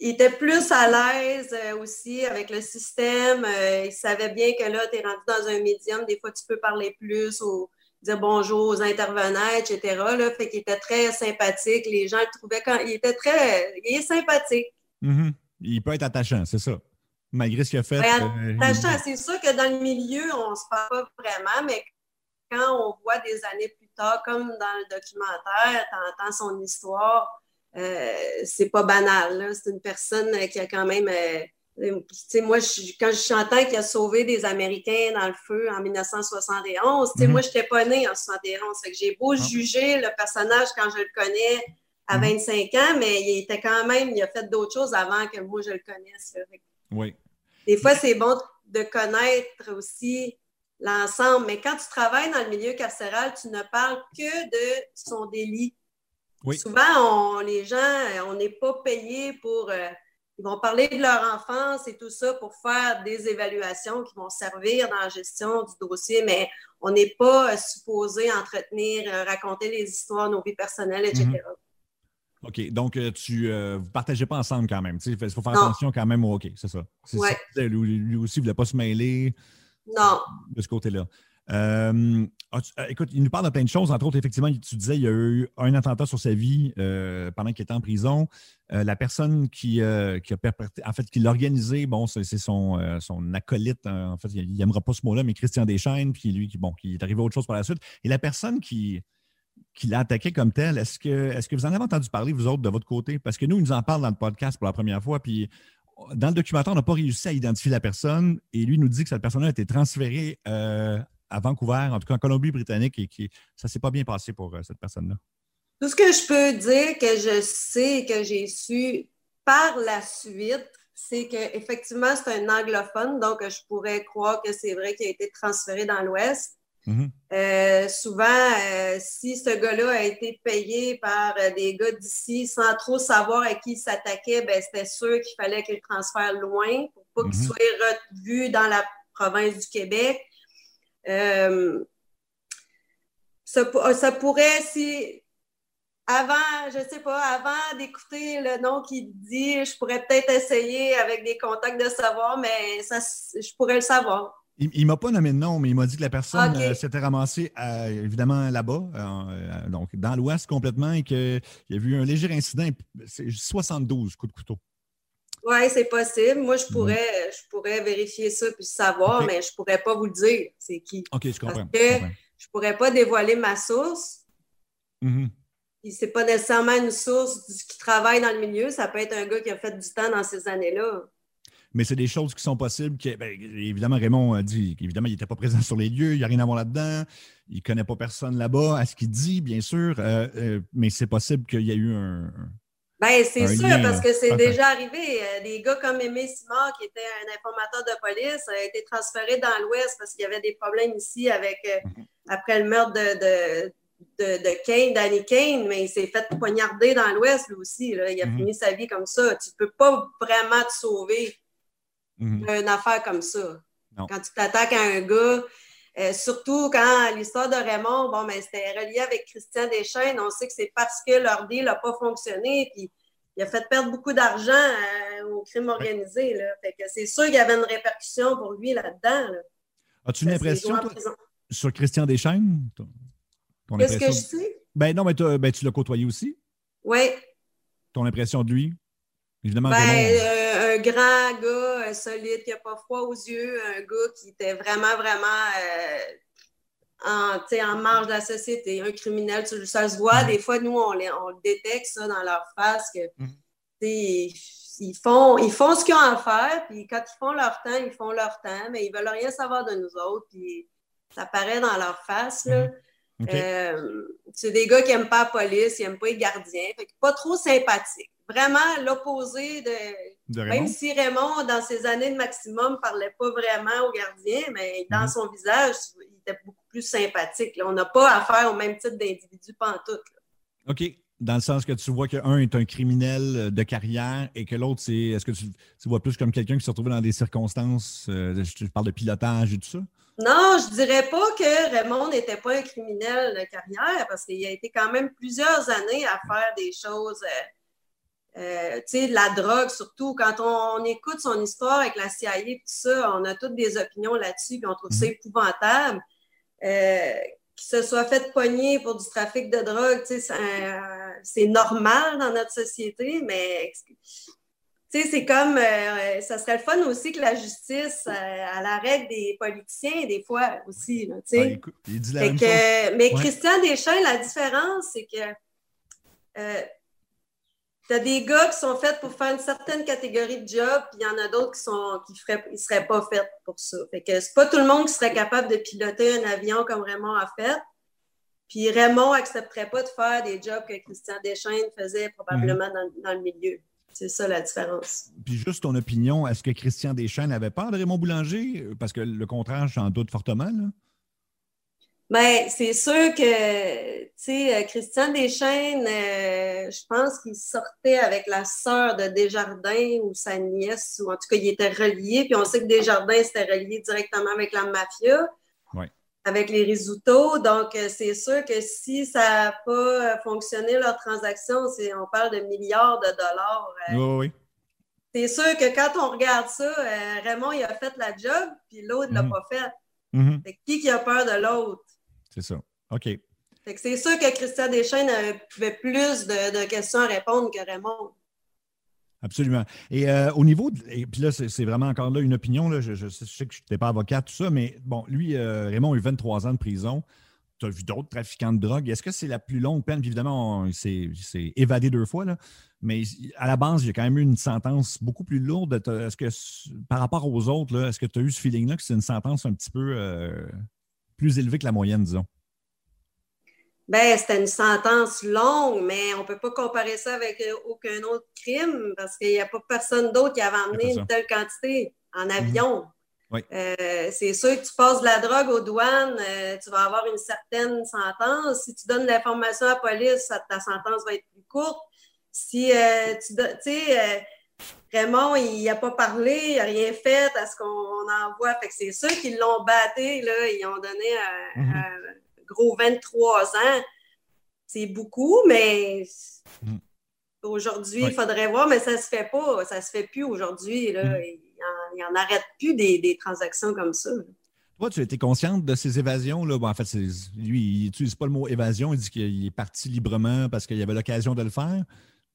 il était plus à l'aise aussi avec le système. Il savait bien que là, tu es rendu dans un médium. Des fois, tu peux parler plus ou dire bonjour aux intervenants, etc. Là, fait qu'il était très sympathique. Les gens le trouvaient quand. Il était très. Il est sympathique. Mm-hmm. Il peut être attachant, c'est ça. Malgré ce qu'il a fait. Euh, attachant, c'est sûr que dans le milieu, on ne se parle pas vraiment, mais quand on voit des années plus tard, comme dans le documentaire, tu entends son histoire euh, c'est pas banal. C'est une personne qui a quand même. Euh, tu sais, moi, quand je chantais qu'il a sauvé des Américains dans le feu en 1971, tu sais, mhm. moi, je n'étais pas née en 71. que j'ai beau ah. juger le personnage quand je le connais à 25 mhm. ans, mais il était quand même, il a fait d'autres choses avant que moi, je le connaisse. Oui. Des fois, c'est bon de connaître aussi l'ensemble, mais quand tu travailles dans le milieu carcéral, tu ne parles que de son délit. Souvent, les gens, on n'est pas payé pour. Euh, ils vont parler de leur enfance et tout ça pour faire des évaluations qui vont servir dans la gestion du dossier, mais on n'est pas euh, supposé entretenir, raconter les histoires, nos vies personnelles, etc. Mhm. OK. Donc, tu ne vous partagez pas ensemble quand même. Il faut faire attention quand même au OK, c'est ça. Lui, aussi, il ne voulait pas se mêler. Non. De ce côté-là. Euh, euh, écoute, il nous parle de plein de choses. Entre autres, effectivement, tu disais il y a eu un attentat sur sa vie euh, pendant qu'il était en prison. la personne qui, qui a en fait, qui l'a organisé, bon, c'est son, son acolyte. Hein. en fait, il n'aimera pas ce mot-là, mais Christian Deschaines, puis lui, qui, bon, qui est arrivé à autre chose par la suite. Et la personne qui, qui l'a attaqué comme tel, est-ce que, est que vous en avez entendu parler, vous autres, de votre côté? Parce que nous, il nous en parle dans le podcast pour la première fois, puis dans le documentaire, on n'a pas réussi à identifier la personne, et lui nous dit que cette personne-là a été transférée à Vancouver, en tout cas en Colombie-Britannique, et qui ça s'est pas bien passé pour euh, cette personne-là. Tout ce que je peux dire que je sais, que j'ai su par la suite, c'est qu'effectivement, c'est un anglophone, donc je pourrais croire que c'est vrai qu'il a été transféré dans l'Ouest. Mhm. Euh, souvent, euh, si ce gars-là a été payé par euh, des gars d'ici sans trop savoir à qui il s'attaquait, ben, c'était sûr qu'il fallait qu'il transfère loin pour pas qu'il Mhm. soit revu dans la province du Québec. Euh, ça, ça pourrait, si avant, je sais pas, avant d'écouter le nom qu'il dit, je pourrais peut-être essayer avec des contacts de savoir, mais ça, je pourrais le savoir. Il, il m'a pas nommé de nom, mais il m'a dit que la personne euh, s'était ramassée euh, évidemment là-bas, euh, donc dans l'Ouest complètement, et qu'il y a eu un léger incident. C'est 72 coups de couteau. Oui, c'est possible. Moi, je pourrais, je pourrais vérifier ça puis savoir, mais je pourrais pas vous le dire, c'est qui. OK, je comprends. que- je. Je pourrais pas dévoiler ma source. Mhm. Puis c'est pas nécessairement une source du- qui travaille dans le milieu. Ça peut être un gars qui a fait du temps dans ces années-là. Mais c'est des choses qui sont possibles. qui- ben, évidemment, Raymond a dit qu'évidemment, il n'était pas présent sur les lieux, il n'y a rien à voir là-dedans, il ne connaît pas personne là-bas, à ce qu'il dit, bien sûr, euh, euh, mais c'est possible qu'il y ait eu un. Ben, c'est sûr, lien, parce que c'est déjà arrivé. Euh, Des gars comme Aimé Simard, qui était un informateur de police, a été transféré dans l'Ouest parce qu'il y avait des problèmes ici avec euh, Mhm. après le meurtre de, de, de, de Kane, Danny Kane, mais il s'est fait poignarder dans l'Ouest, lui aussi. là. Il a Mhm. fini sa vie comme ça. Tu peux pas vraiment te sauver Mhm. d'une affaire comme ça. Non. Quand tu t'attaques à un gars, euh, surtout quand l'histoire de Raymond, bon, ben, c'était relié avec Christian Deschaines, on sait que c'est parce que leur deal n'a pas fonctionné, puis il a fait perdre beaucoup d'argent euh, au crime organisé. Là. Fait que c'est sûr qu'il y avait une répercussion pour lui là-dedans. là. As-tu une impression, toi, sur Christian Deschaines? Qu'est-ce que je sais? Ben non, mais ben, tu l'as côtoyé aussi. Oui. Ton impression de lui? Évidemment, Ben, Raymond. euh, un grand gars, euh, solide, qui n'a pas froid aux yeux, un gars qui était vraiment, vraiment euh, en, en marge de la société, un criminel, tu- ça se voit. Mhm. Des fois, nous, on, les- on le détecte ça dans leur face, que Mhm. sais, ils font, ils font ce qu'ils ont à faire, puis quand ils font leur temps, ils font leur temps, mais ils veulent rien savoir de nous autres, puis ça paraît dans leur face, là. OK. Euh, c'est des gars qui n'aiment pas la police, ils n'aiment pas les gardiens. Fait que pas trop sympathiques. Vraiment l'opposé de. Même si Raymond, dans ses années de maximum, parlait pas vraiment aux gardiens, mais dans Mhm. son visage, il était beaucoup plus sympathique. là. On n'a pas affaire au même type d'individu pantoute. là. OK. Dans le sens que tu vois qu'un est un criminel euh, de carrière et que l'autre, c'est. Est-ce que tu, tu vois plus comme quelqu'un qui se retrouve dans des circonstances, euh, je, je parle de pilotage et tout ça? Non, je dirais pas que Raymond n'était pas un criminel de carrière parce qu'il a été quand même plusieurs années à faire des choses, euh, euh, tu sais, la drogue surtout. Quand on, on écoute son histoire avec la CIA et tout ça, on a toutes des opinions là-dessus puis on trouve ça épouvantable. Euh, qu'il se soit fait pogner pour du trafic de drogue, tu sais, c'est normal dans notre société, mais tu sais, c'est comme, euh, ça serait le fun aussi que la justice, euh, à la règle des politiciens, des fois aussi, là, tu sais. Ah, écoute, il dit la Fait même que, chose. mais Ouais. Christian Deschamps, la différence, c'est que euh, tu as des gars qui sont faits pour faire une certaine catégorie de job, puis il y en a d'autres qui sont qui feraient, ils seraient pas faits pour ça. Fait que c'est pas tout le monde qui serait capable de piloter un avion comme Raymond a fait. Puis Raymond accepterait pas de faire des jobs que Christian Deschaines faisait probablement dans, dans le milieu. C'est ça la différence. Puis juste ton opinion, est-ce que Christian Deschênes avait peur de Raymond Boulanger? Parce que le contraire, j'en doute fortement. Là. Ben, c'est sûr que, tu sais, euh, Christian Deschaines, euh, je pense qu'il sortait avec la sœur de Desjardins ou sa nièce, ou en tout cas, il était relié. Puis on sait que Desjardins c'était relié directement avec la mafia, Ouais. avec les Risuto. Donc, euh, c'est sûr que si ça n'a pas fonctionné leur transaction, c'est, on parle de milliards de dollars. Euh, Oui, oui. C'est sûr que quand on regarde ça, euh, Raymond, il a fait la job, puis l'autre ne l'a Mhm. pas fait. Que qui qui a peur de l'autre? C'est ça. OK. C'est sûr que Christian Deschaines avait plus de, de questions à répondre que Raymond. Absolument. Et euh, au niveau, de- et puis là, c'est vraiment encore là une opinion, là, je, je sais- je sais que je n'étais pas avocat, tout ça, mais bon, lui, euh, Raymond a eu 23 ans de prison. Tu as vu d'autres trafiquants de drogue? Est-ce que c'est la plus longue peine? Puis évidemment, on- il s'est évadé deux fois, là. mais à la base, il y a quand même eu une sentence beaucoup plus lourde. Est-ce que, par rapport aux autres, là, est-ce que tu as eu ce feeling-là que c'est une sentence un petit peu euh, plus élevée que la moyenne, disons? Ben, c'était une sentence longue, mais on ne peut pas comparer ça avec euh, aucun autre crime parce qu'il n'y a pas personne d'autre qui avait amené une telle quantité en mhm. avion. Euh, c'est sûr que tu passes de la drogue aux douanes, euh, tu vas avoir une certaine sentence. Si tu donnes l'information à la police, ta sentence va être plus courte. Si tu tu sais, Raymond, il n'a pas parlé, il n'a rien fait à ce qu'on envoie. Fait que c'est sûr qu'ils l'ont batté, là. Ils ont donné un, mhm. gros 23 ans. C'est beaucoup, mais mhm. aujourd'hui, il faudrait voir, mais ça ne se fait pas. Ça ne se fait plus aujourd'hui. Mhm. Il n'en arrête plus des, transactions comme ça. Toi, tu étais consciente de ces évasions. Là? en fait, lui, il n'utilise pas le mot évasion. Il dit qu'il est parti librement parce qu'il avait l'occasion de le faire,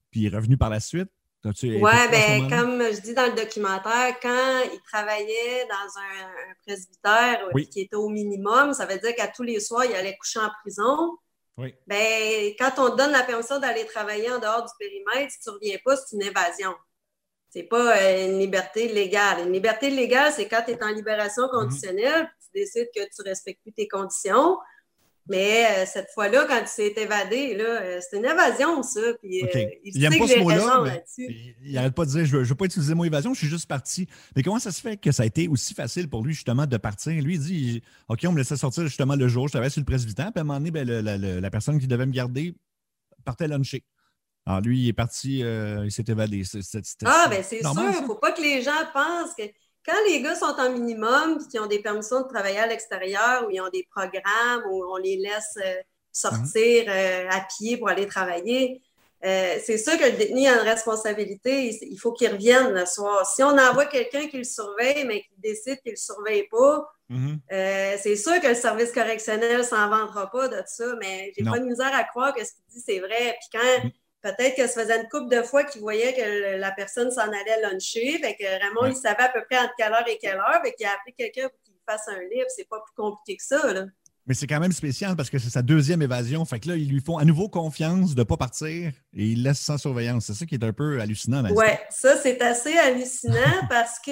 puis il est revenu par la suite. Oui, ben, comme je dis dans le documentaire, quand il travaillait dans un, presbytère qui était au minimum, ça veut dire qu'à tous les soirs, il allait coucher en prison. Oui. Ben, quand on te donne la permission d'aller travailler en dehors du périmètre, si tu ne reviens pas, c'est une évasion. C'est pas euh, une liberté légale. Une liberté légale, c'est quand tu es en libération mhm. conditionnelle, tu décides que tu ne respectes plus tes conditions. Mais euh, cette fois-là, quand il s'est évadé, euh, c'est une évasion, ça. Puis, euh, il n'aime pas ce mot-là. Il n'arrête pas de dire je ne veux, pas utiliser le mot évasion, je suis juste parti. Mais comment ça se fait que ça a été aussi facile pour lui, justement, de partir? Lui, il dit OK, on me laissait sortir justement le jour, je travaillais sur le presbytère, puis à un moment donné, ben, la, personne qui devait me garder partait luncher. Alors, lui, il est parti, il s'est évadé. ah, ben c'est sûr. Il ne faut pas que les gens pensent que quand les gars sont en minimum et qu'ils ont des permissions de travailler à l'extérieur ou ils ont des programmes où on les laisse euh, sortir euh, à pied pour aller travailler, euh, c'est sûr que le détenu a une responsabilité. Il faut qu'il revienne le soir. Si on envoie quelqu'un qui le surveille, mais qui décide qu'il ne le surveille pas, mhm. c'est sûr que le service correctionnel ne s'en vendra pas de ça, mais j'ai pas de misère à croire que ce qu'il dit, c'est vrai. Puis quand mhm. Peut-être que ça faisait une couple de fois qu'il voyait que la personne s'en allait luncher. Fait que Raymond, il savait à peu près entre quelle heure et quelle heure. Fait qu'il a appelé quelqu'un pour qu'il fasse un livre. C'est pas plus compliqué que ça, là. Mais c'est quand même spécial parce que c'est sa deuxième évasion. Fait que là, ils lui font à nouveau confiance de ne pas partir et il laisse sans surveillance. C'est ça qui est un peu hallucinant. Oui, ça, c'est assez hallucinant parce que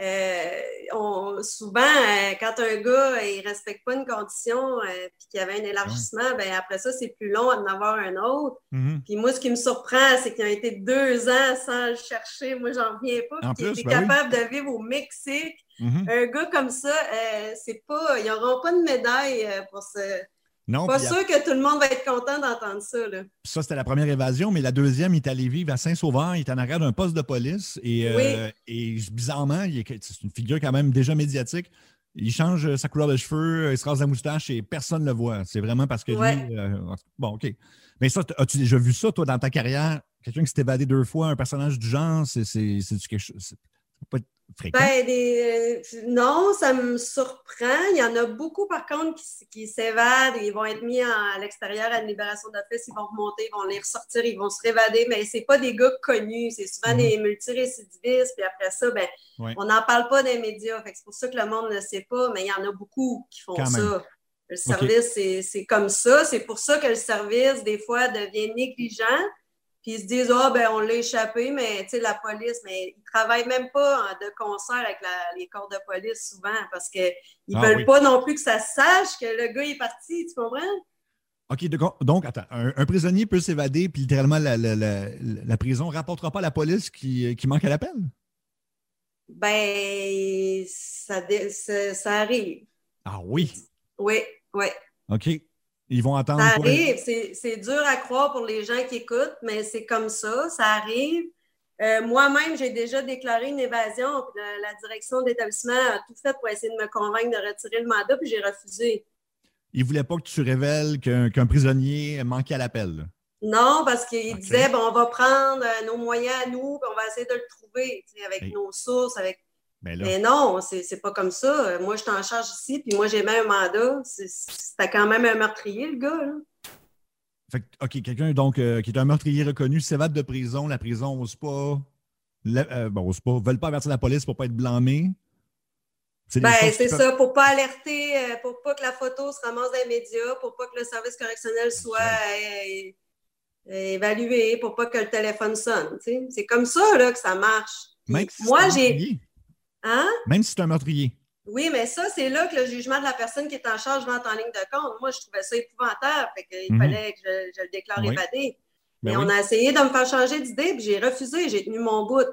euh, on, souvent, euh, quand un gars ne respecte pas une condition et euh, qu'il y avait un élargissement, ben, après ça, c'est plus long à en avoir un autre. Mm-hmm. Puis moi, ce qui me surprend, c'est qu'il a été deux ans sans le chercher. Moi, j'en reviens pas. qu'il était ben capable de vivre au Mexique. Mm-hmm. Un gars comme ça, c'est pas, ils n'auront pas de médaille pour ce non, pas sûr que tout le monde va être content d'entendre ça. Là. Ça, c'était la première évasion, mais la deuxième, il est allé vivre à Saint-Sauveur. Il est en arrière d'un poste de police. Et, euh, et bizarrement, c'est une figure quand même déjà médiatique. Il change sa couleur de cheveux, il se rase la moustache et personne ne le voit. C'est vraiment parce que lui. Euh, bon, OK. Mais ça, as-tu déjà vu ça, toi, dans ta carrière? Quelqu'un qui s'est évadé deux fois, un personnage du genre, c'est quelque chose. Ben, euh, non, ça me surprend. Il y en a beaucoup, par contre, qui, s'évadent. Ils vont être mis à l'extérieur à une libération d'office. Ils vont remonter, ils vont les ressortir, ils vont se révader. Mais ce pas des gars connus. C'est souvent mhm. des multirécidivistes. Puis après ça, ben, on n'en parle pas des médias. C'est pour ça que le monde ne sait pas. Mais il y en a beaucoup qui font ça. Le service, c'est comme ça. C'est pour ça que le service, des fois, devient négligent puis ils se disent, ah, ben, on l'a échappé, mais tu sais, la police, mais ils ne travaillent même pas de concert avec les corps de police souvent parce qu'ils ne ah veulent pas non plus que ça sache que le gars est parti, tu comprends? OK, donc, attends, un, prisonnier peut s'évader, puis littéralement, la, prison ne rapportera pas à la police qui, manque à l'appel? Ben, ça, ça, arrive. Ah oui? Oui, oui. OK. Ils vont attendre. Ça arrive. C'est dur à croire pour les gens qui écoutent, mais c'est comme ça. Ça arrive. Euh, moi-même, j'ai déjà déclaré une évasion. la, direction d'établissement a tout fait pour essayer de me convaincre de retirer le mandat, puis j'ai refusé. Ils ne voulaient pas que tu révèles qu'un prisonnier manquait à l'appel. Non, parce qu'ils disaient bon, on va prendre euh, nos moyens à nous, puis on va essayer de le trouver avec nos sources, avec ben mais, non, c'est pas comme ça. Moi, je t'en charge ici, puis moi, j'ai même un mandat. C'était quand même un meurtrier, le gars. Là. Fait OK, quelqu'un donc euh, qui est un meurtrier reconnu s'évade de prison. La prison n'ose pas. Euh, bon, ose pas. veulent pas avertir la police pour pas être blâmé. Ben, c'est ça, pour pas alerter, euh, pour pas que la photo se ramasse dans les médias, pour pas que le service correctionnel soit évalué, pour pas que le téléphone sonne. C'est comme ça là, que ça marche. Moi, j'ai Hein? Même si c'est un meurtrier. Oui, mais ça, c'est là que le jugement de la personne qui est en charge vente en ligne de compte. Moi, je trouvais ça épouvantable. Fait qu'il Mhm. fallait que je, je le déclare Oui. évadé. Ben Mais oui. on a essayé de me faire changer d'idée, puis j'ai refusé, j'ai tenu mon bout.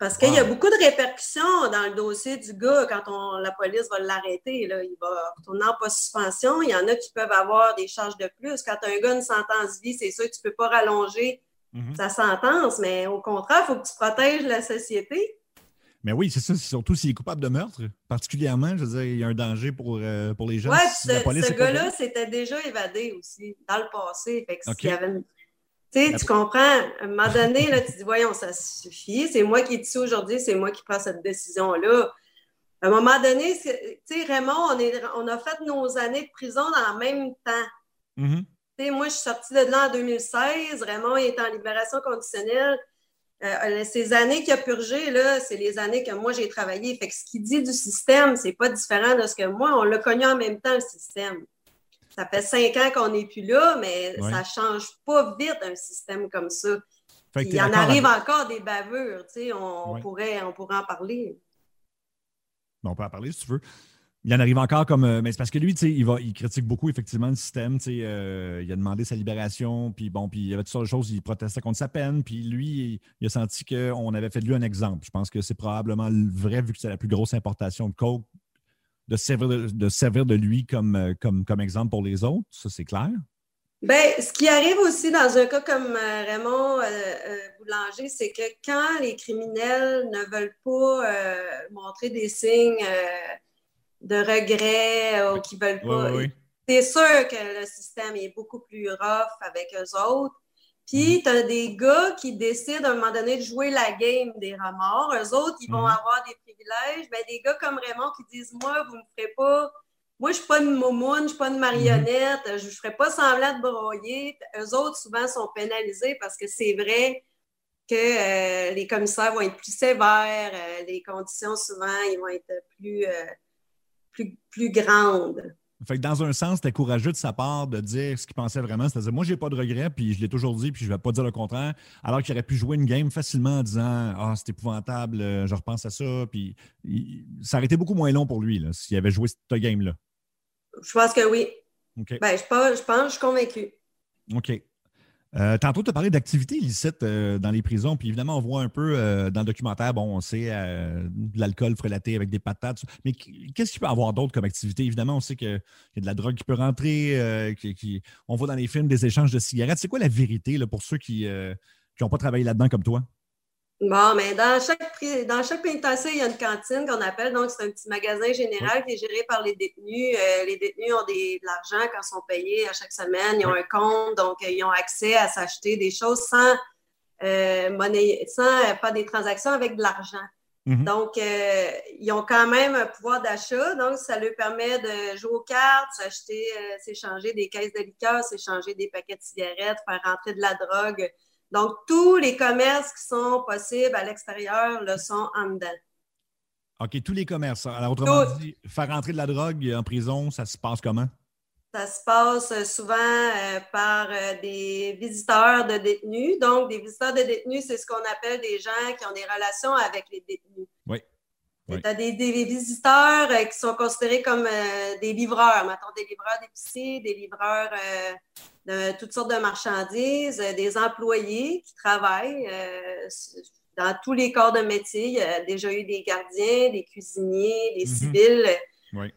Parce qu'il y a beaucoup de répercussions dans le dossier du gars quand on, la police va l'arrêter. Il va retourner en post-suspension. Il y en a qui peuvent avoir des charges de plus. Quand un gars a une sentence vie, c'est sûr que tu ne peux pas rallonger Mhm. sa sentence, mais au contraire, il faut que tu protèges la société. Mais oui, c'est ça, c'est surtout s'il est coupable de meurtre, particulièrement, je veux dire, il y a un danger pour, euh, pour les gens. Oui, si ce, gars-là là. s'était déjà évadé aussi dans le passé. Fait que OK. s'il y avait une- Tu sais, tu comprends, à un moment donné, là, tu dis, voyons, ça suffit, c'est moi qui est ici aujourd'hui, c'est moi qui prends cette décision-là. À un moment donné, tu sais, Raymond, on, est, on a fait nos années de prison dans le même temps. Mhm. Tu sais, moi, je suis sortie de là en 2016. Raymond il est en libération conditionnelle. Euh, ces années qu'il a purgé, là, c'est les années que moi, j'ai travaillé. Fait que ce qu'il dit du système, c'est pas différent de ce que moi, on l'a connu en même temps, le système. Ça fait cinq ans qu'on n'est plus là, mais Ouais. ça change pas vite un système comme ça. Il en d'accord arrive encore des bavures, tu sais, on, Ouais. pourrait, on pourrait en parler. Bon, on peut en parler si tu veux. Il en arrive encore comme. euh, mais c'est parce que lui, il, va, il critique beaucoup effectivement le système. euh, il a demandé sa libération, puis bon, puis il y avait toutes sortes de choses, il protestait contre sa peine, puis lui, il, a senti qu'on avait fait de lui un exemple. Je pense que c'est probablement le vrai, vu que c'est la plus grosse importation de coke, de servir de, servir de lui comme, euh, comme, comme exemple pour les autres. Ça, c'est clair. Ben, ce qui arrive aussi dans un cas comme Raymond Boulanger, c'est que quand les criminels ne veulent pas montrer des signes de regret euh, ou qu'ils veulent pas, oui, oui. c'est sûr que le système est beaucoup plus rough avec eux autres. Puis, tu as des gars qui décident à un moment donné de jouer la game des remords. Eux autres, ils vont Mhm. avoir des privilèges. Ben, des gars comme Raymond qui disent Moi, vous ne me ferez pas. Moi, je ne suis pas une momoune, je ne suis pas une marionnette, je ne ferai pas semblant de broyer. Eux autres, souvent, sont pénalisés parce que c'est vrai que euh, les commissaires vont être plus sévères, euh, les conditions, souvent, ils vont être plus, euh, plus, plus grandes. Fait que dans un sens, c'était courageux de sa part de dire ce qu'il pensait vraiment. C'est-à-dire, moi, j'ai pas de regrets, puis je l'ai toujours dit, puis je vais pas dire le contraire. Alors qu'il aurait pu jouer une game facilement en disant Ah, c'est épouvantable, euh, je repense à ça. Puis il- ça aurait été beaucoup moins long pour lui là, s'il avait joué cette game-là. Je pense que oui. Ben, je pense, je pense, je suis convaincue. OK. Euh, tantôt, tu as parlé d'activités illicites euh, dans les prisons, puis évidemment, on voit un peu euh, dans le documentaire, bon, on sait euh, de l'alcool frelaté avec des patates, mais qu- qu'est-ce qu'il peut y avoir d'autre comme activité? Évidemment, on sait qu'il y a de la drogue qui peut rentrer, qui, on voit dans les films des échanges de cigarettes. C'est quoi la vérité pour ceux qui n'ont pas travaillé là-dedans comme toi? Bon, mais dans chaque, dans chaque pénitencier, il y a une cantine qu'on appelle, donc c'est un petit magasin général qui est géré par les détenus. Euh, les détenus ont des, de l'argent quand ils sont payés à chaque semaine. Ils ont un compte, donc euh, ils ont accès à s'acheter des choses sans, euh, monnaie, sans faire des transactions avec de l'argent. Mhm. Donc, ils ont quand même un pouvoir d'achat, donc ça leur permet de jouer aux cartes, s'acheter, s'échanger des caisses de liqueur, s'échanger des paquets de cigarettes, faire rentrer de la drogue. Donc, tous les commerces qui sont possibles à l'extérieur le sont en dedans. OK, tous les commerces. Alors, autrement Tout. dit, faire rentrer de la drogue en prison, ça se passe comment? Ça se passe euh, souvent euh, par euh, des visiteurs de détenus. Donc, des visiteurs de détenus, c'est ce qu'on appelle des gens qui ont des relations avec les détenus. Oui. Oui. Tu as des, des visiteurs euh, qui sont considérés comme des livreurs, mettons des livreurs d'épicerie, des livreurs de toutes sortes de marchandises, euh, des employés qui travaillent euh, dans tous les corps de métier. Il y a déjà eu des gardiens, des cuisiniers, des Mhm. civils. Oui.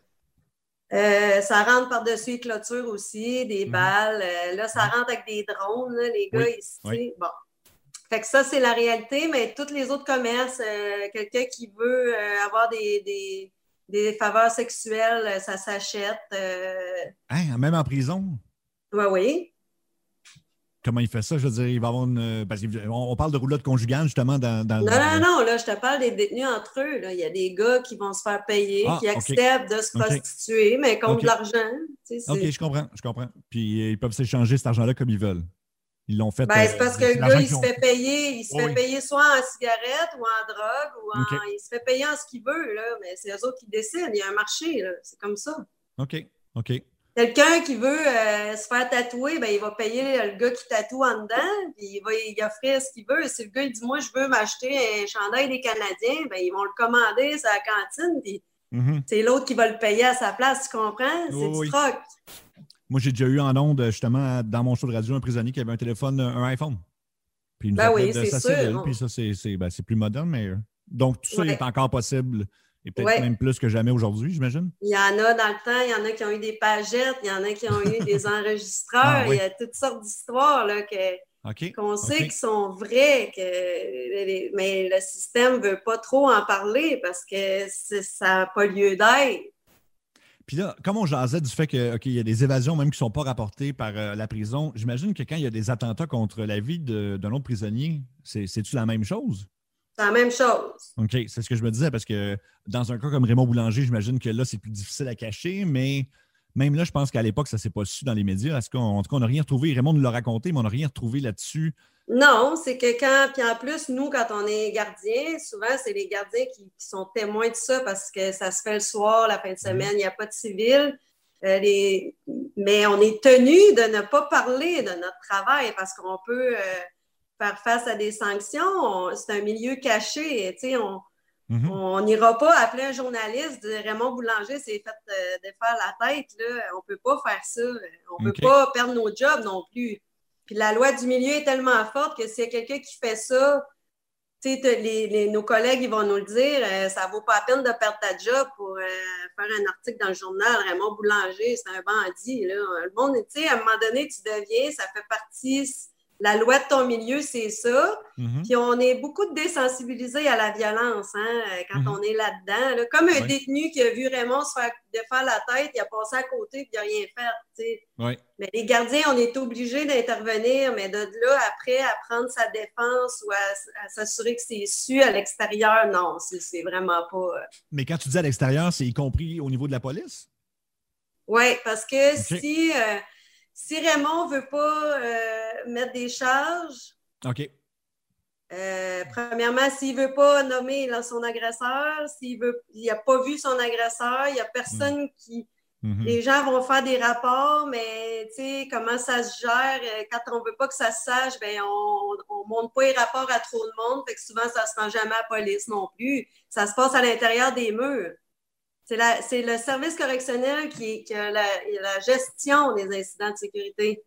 Euh, ça rentre par-dessus les clôtures aussi, des Mhm. balles. Euh, là, ça rentre avec des drones, là, les gars Oui, ici. oui. Bon. Fait que ça, c'est la réalité, mais tous les autres commerces, euh, quelqu'un qui veut avoir des, des, des faveurs sexuelles, ça s'achète. Hein, même en prison? Oui, oui. Comment il fait ça? Je veux dire, il va avoir une. Parce qu'on on parle de roulotte conjugale, justement, dans. dans- Non, non, non, là, je te parle des détenus entre eux. Là. Il y a des gars qui vont se faire payer, Ah, qui acceptent de se prostituer, mais contre de l'argent. Tu sais, c'est- OK, je comprends, je comprends. Puis euh, ils peuvent s'échanger cet argent-là comme ils veulent. Ils l'ont fait. Ben, euh, c'est parce que le gars, il se ont fait payer, il se fait payer soit en cigarette ou en drogue, ou en, il se fait payer en ce qu'il veut, là, mais c'est eux autres qui décident. Il y a un marché, là. c'est comme ça. OK, OK. Quelqu'un qui veut euh, se faire tatouer, ben, il va payer le gars qui tatoue en dedans, puis il va y offrir ce qu'il veut. Si le gars il dit Moi, je veux m'acheter un chandail des Canadiens, ben, ils vont le commander à la cantine, puis Mhm. C'est l'autre qui va le payer à sa place, tu comprends? C'est du oui. troc. Moi, j'ai déjà eu en onde, justement, dans mon show de radio, un prisonnier qui avait un téléphone, un iPhone. Puis il nous Ben oui, c'est sûr. Puis ça, c'est ben, plus moderne, mais. euh, Donc, tout ça Ouais. est encore possible. Et peut-être Ouais. même plus que jamais aujourd'hui, j'imagine. Il y en a dans le temps, il y en a qui ont eu des pagettes, il y en a qui ont eu des enregistreurs, Ah, oui. il y a toutes sortes d'histoires là, que, OK. qu'on sait qui sont vraies, que, mais le système ne veut pas trop en parler parce que ça n'a pas lieu d'être. Puis là, comme on jasait du fait qu'il y a des évasions même qui ne sont pas rapportées par euh, la prison, j'imagine que quand il y a des attentats contre la vie d'un autre prisonnier, c'est- c'est-tu la même chose? C'est la même chose. OK, c'est ce que je me disais parce que dans un cas comme Raymond Boulanger, j'imagine que là, c'est plus difficile à cacher, mais même là, je pense qu'à l'époque, ça ne s'est pas su dans les médias. Est-ce qu'on- En tout cas, on n'a rien retrouvé. Raymond nous l'a raconté, mais on n'a rien retrouvé là-dessus. Non, c'est que quand, puis en plus, nous, quand on est gardien, souvent, c'est les gardiens qui, qui sont témoins de ça parce que ça se fait le soir, la fin de semaine, il n'y a pas de civil. Euh, les- Mais on est tenu de ne pas parler de notre travail parce qu'on peut euh, faire face à des sanctions. On- C'est un milieu caché. Tu sais, on Mhm. on n'ira pas appeler un journaliste, dire Raymond Boulanger s'est fait euh, défaire la tête. Là. On ne peut pas faire ça. On ne peut pas perdre nos jobs non plus. Puis la loi du milieu est tellement forte que s'il y a quelqu'un qui fait ça, tu sais, t'as- les, les- nos collègues ils vont nous le dire, euh, ça ne vaut pas la peine de perdre ta job pour euh, faire un article dans le journal. Raymond Boulanger, c'est un bandit. Là. Le monde, à un moment donné, tu deviens, ça fait partie. La loi de ton milieu, c'est ça. Mhm. Puis on est beaucoup désensibilisés à la violence hein, quand Mhm. on est là-dedans. là. Comme un détenu qui a vu Raymond se faire défaire la tête, il a passé à côté puis il n'a rien fait. Ouais. Mais les gardiens, on est obligés d'intervenir, mais de là, après, à prendre sa défense ou à, à s'assurer que c'est su à l'extérieur, non, c'est c'est vraiment pas. euh, Mais quand tu dis à l'extérieur, c'est y compris au niveau de la police? Oui, parce que si, euh, si Raymond ne veut pas euh, mettre des charges, OK. Euh, premièrement, s'il ne veut pas nommer là, son agresseur, s'il veut, il n'a pas vu son agresseur, il n'y a personne qui. Mhm. Les gens vont faire des rapports, mais tu sais, comment ça se gère? euh, Quand on ne veut pas que ça se sache, ben, on ne monte pas les rapports à trop de monde, fait que souvent, ça ne se rend jamais à la police non plus. Ça se passe à l'intérieur des murs. C'est le service correctionnel qui, a la, gestion des incidents de sécurité.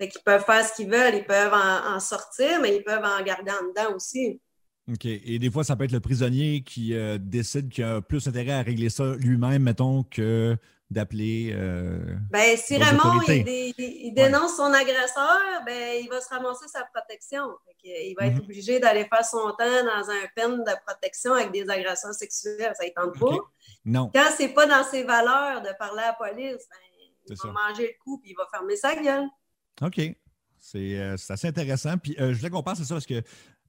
Fait qu'ils peuvent faire ce qu'ils veulent, ils peuvent en, en sortir, mais ils peuvent en garder en dedans aussi. OK. Et des fois, ça peut être le prisonnier qui euh, décide qu'il a plus intérêt à régler ça lui-même, mettons, que d'appeler. euh, Ben, si autorités. il, dé- il dénonce son agresseur, ben, il va se ramasser sa protection. Il va Mhm. être obligé d'aller faire son temps dans un pen de protection avec des agresseurs sexuels. Ça ne tente pas. Non. Quand c'est pas dans ses valeurs de parler à la police, ben, il va ça. manger le coup puis il va fermer sa gueule. OK. C'est euh, assez intéressant. Puis euh, je voulais qu'on passe à ça parce que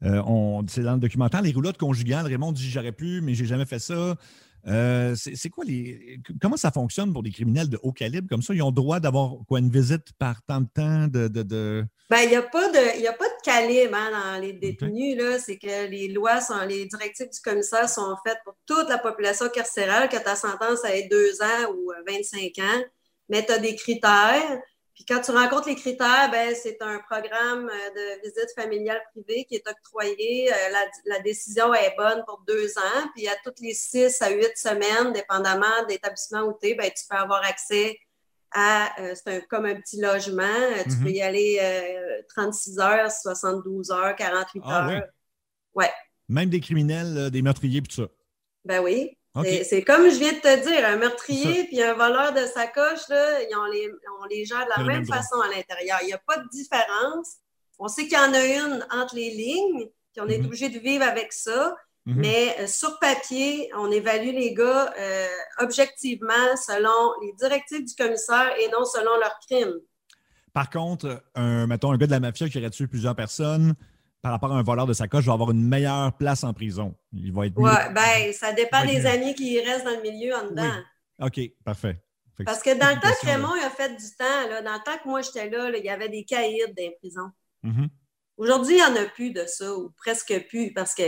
on- c'est dans le documentaire, les roulottes conjugales. Raymond dit j'aurais pu, mais j'ai jamais fait ça. Euh, c'est quoi les. Comment ça fonctionne pour des criminels de haut calibre comme ça? Ils ont le droit d'avoir quoi une visite par tant de temps de. de, de- Ben, il n'y a, pas de- y a pas de calibre hein, dans les détenus. là. C'est que les lois, sont, les directives du commissaire sont faites pour toute la population carcérale, que ta sentence à être deux ans ou euh, 25 ans. Mais tu as des critères. Puis quand tu rencontres les critères, ben, c'est un programme euh, de visite familiale privée qui est octroyé. Euh, La, la décision est bonne pour deux ans. Puis à toutes les six à huit semaines, dépendamment de l'établissement où tu es, ben, tu peux avoir accès à, euh, c'est un- comme un petit logement. Tu Mhm. peux y aller euh, 36 heures, 72 heures, 48 Ah heures. Même des criminels, euh, des meurtriers, puis tout ça. Ben oui. C'est- comme je viens de te dire, un meurtrier puis un voleur de sacoche, là, ils ont les, on les gère de la même façon à l'intérieur. Il n'y a pas de différence. On sait qu'il y en a une entre les lignes, puis on est Mhm. obligé de vivre avec ça. Mhm. Mais euh, sur papier, on évalue les gars euh, objectivement selon les directives du commissaire et non selon leur crime. Par contre, un, mettons, un gars de la mafia qui aurait tué plusieurs personnes, par rapport à un voleur de sacoche, va avoir une meilleure place en prison. Il va être mieux. Ouais, ben, ça dépend des amis qui restent dans le milieu en dedans. OK, parfait. Fait Parce que dans le temps que Raymond il a fait du temps, là, dans le temps que moi j'étais là, là, il y avait des caïds dans les prisons. Mhm. Aujourd'hui, il n'y en a plus de ça, ou presque plus, parce que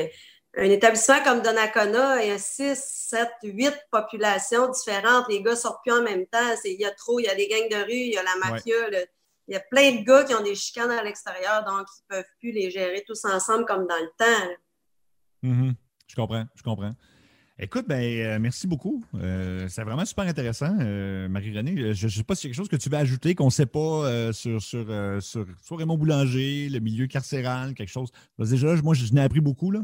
un établissement comme Donnacona, il y a 6, 7, 8 populations différentes. Les gars sortent plus en même temps. Il y a trop, il y a des gangs de rue, il y a la mafia. le- il y a plein de gars qui ont des chicanes à l'extérieur, donc ils ne peuvent plus les gérer tous ensemble comme dans le temps. Mhm. Je comprends, je comprends. Écoute, ben, euh, merci beaucoup. Euh, c'est vraiment super intéressant, euh, Marie-Renée. Je ne sais pas a quelque chose que tu veux ajouter qu'on ne sait pas sur, sur, sur, sur, Raymond Boulanger, le milieu carcéral, quelque chose. déjà, moi, je, n'ai appris beaucoup. Là.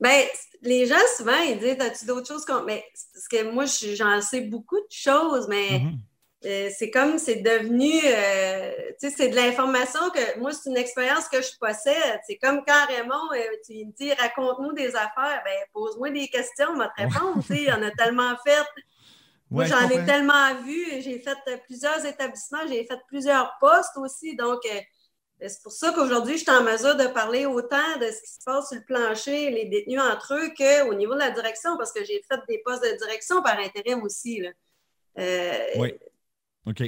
Bien, les gens, souvent, ils disent As-tu d'autres choses qu'on. Mais parce que moi, j'en sais beaucoup de choses, mais. Mm-hmm. Euh, c'est comme c'est devenu, euh, tu sais, c'est de l'information que moi, c'est une expérience que je possède. C'est comme quand Raymond, euh, tu me dis, raconte-nous des affaires, ben pose-moi des questions, on va te répondre. tu sais, il en a tellement fait. moi, j'en ai tellement vu. J'ai fait plusieurs établissements, j'ai fait plusieurs postes aussi. Donc, c'est pour ça qu'aujourd'hui, je suis en mesure de parler autant de ce qui se passe sur le plancher, les détenus entre eux, qu'au niveau de la direction, parce que j'ai fait des postes de direction par intérim aussi. Là. oui. OK.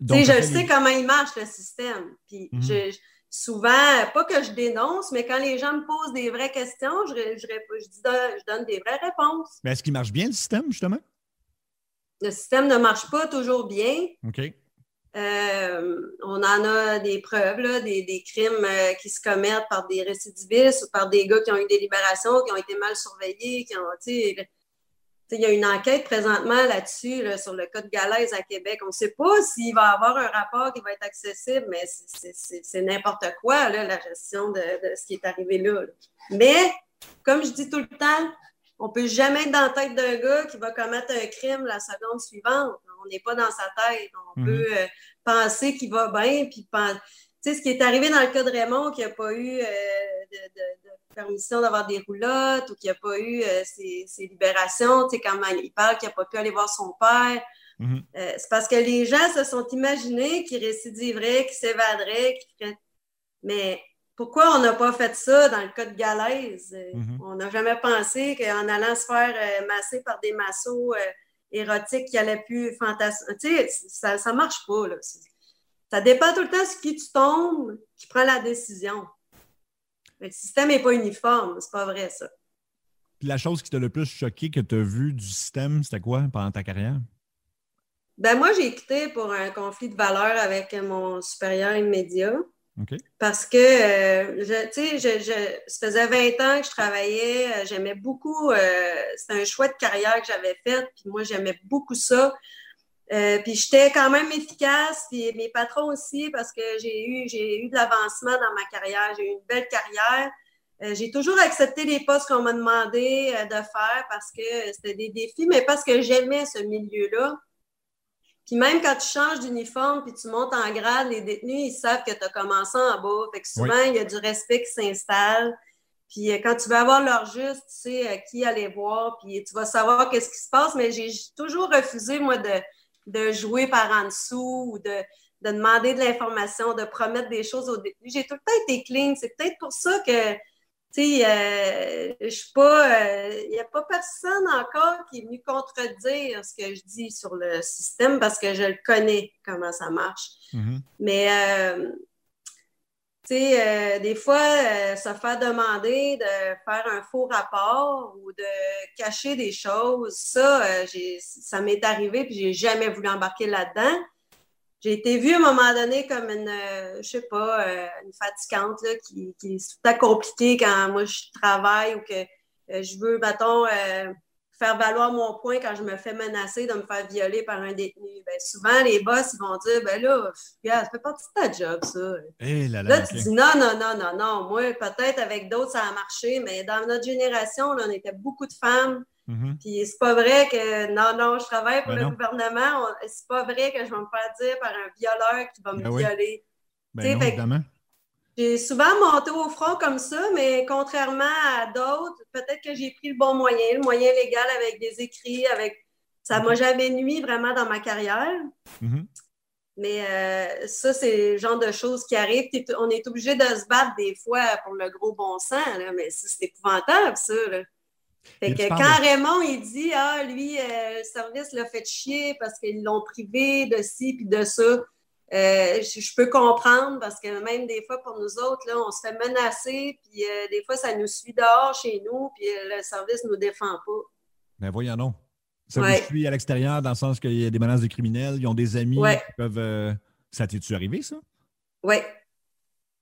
Donc, je sais comment il marche, le système. Puis, mhm. je, souvent, pas que je dénonce, mais quand les gens me posent des vraies questions, je, je, je donne des vraies réponses. Mais est-ce qu'il marche bien, le système, justement? Le système ne marche pas toujours bien. OK. Euh, on en a des preuves, là, des, des, crimes euh, qui se commettent par des récidivistes ou par des gars qui ont eu des libérations, qui ont été mal surveillés, qui ont, il y a une enquête présentement là-dessus, sur le code Galaise à Québec. On ne sait pas s'il va y avoir un rapport qui va être accessible, mais c'est n'importe quoi, la gestion de, ce qui est arrivé là, Mais, comme je dis tout le temps, on ne peut jamais être dans la tête d'un gars qui va commettre un crime la seconde suivante. On n'est pas dans sa tête. On mhm. peut euh, penser qu'il va bien, puis ce qui est arrivé dans le cas de Raymond, qui n'a pas eu euh, de permission d'avoir des roulottes ou qu'il n'a pas eu euh, ses, libérations, tu sais, quand il parle qu'il n'a pas pu aller voir son père. Mm-hmm. Euh, c'est parce que les gens se sont imaginés qu'ils récidiveraient, qu'ils s'évaderaient, qu'ils Mais pourquoi on n'a pas fait ça dans le cas de Galaise? Euh, mm-hmm. On n'a jamais pensé qu'en allant se faire masser par des massos érotiques qui allaient plus fantasmer. Tu sais, ça ne marche pas. Là. Ça dépend tout le temps de qui tu tombes qui prend la décision. Le système n'est pas uniforme, c'est pas vrai, ça. la chose qui t'a le plus choqué que tu as vu du système, c'était quoi pendant ta carrière? Ben moi, j'ai quitté pour un conflit de valeurs avec mon supérieur immédiat. Parce que, euh, tu sais, je, ça faisait 20 ans que je travaillais, euh, j'aimais beaucoup, euh, c'était un choix de carrière que j'avais fait, puis moi, j'aimais beaucoup ça. Euh, puis j'étais quand même efficace, puis mes patrons aussi, parce que j'ai eu, j'ai eu de l'avancement dans ma carrière, j'ai eu une belle carrière. Euh, j'ai toujours accepté les postes qu'on m'a demandé euh, de faire parce que c'était des défis, mais parce que j'aimais ce milieu-là. Puis même quand tu changes d'uniforme puis tu montes en grade, les détenus, ils savent que tu as commencé en bas. Fait que souvent, il y a du respect qui s'installe. Puis quand tu vas avoir leur juste, tu sais qui aller voir, puis tu vas savoir qu'est-ce qui se passe. Mais j'ai toujours refusé, moi, de, de jouer par en dessous ou de, demander de l'information, de promettre des choses aux détenus. J'ai tout le temps été clean. C'est peut-être pour ça que, tu sais, euh, je suis pas. Il euh, n'y a pas personne encore qui est venu contredire ce que je dis sur le système parce que je le connais, comment ça marche. Mm-hmm. Mais. Euh, tu sais, des fois, se faire demander de faire un faux rapport ou de cacher des choses, ça, ça m'est arrivé puis j'ai jamais voulu embarquer là-dedans. J'ai été vue à un moment donné comme une, je sais pas, une fatigante là, qui, qui est tout à compliqué quand moi je travaille ou que je veux, mettons, faire valoir mon point quand je me fais menacer de me faire violer par un détenu. Ben, souvent, les boss, ils vont dire, ben là, ça fait partie de ta job, ça. Eh là, tu dis, non, non, non, non, non. Moi, peut-être avec d'autres, ça a marché, mais dans notre génération, on était beaucoup de femmes. Mm-hmm. Puis c'est pas vrai que, non, non, je travaille pour ben le gouvernement. C'est pas vrai que je vais me faire dire par un violeur qui va me ben violer. Ben non, évidemment. J'ai souvent monté au front comme ça, mais contrairement à d'autres, peut-être que j'ai pris le bon moyen, le moyen légal avec des écrits, avec. Ça m'a jamais nuit vraiment dans ma carrière. Mm-hmm. Mais euh, ça, c'est le genre de choses qui arrivent. On est obligé de se battre des fois pour le gros bon sens, mais c'est épouvantable, ça. Fait que quand Raymond, il dit Ah, lui, euh, le service l'a fait chier parce qu'ils l'ont privé de ci puis de ça. Euh, je, peux comprendre parce que même des fois, pour nous autres, là, on se fait menacer, puis euh, des fois, ça nous suit dehors chez nous, puis euh, le service ne nous défend pas. Ben voyons non. Ça nous suit à l'extérieur dans le sens qu'il y a des menaces de criminels, ils ont des amis qui peuvent. Ça t'est-tu arrivé, ça? Oui.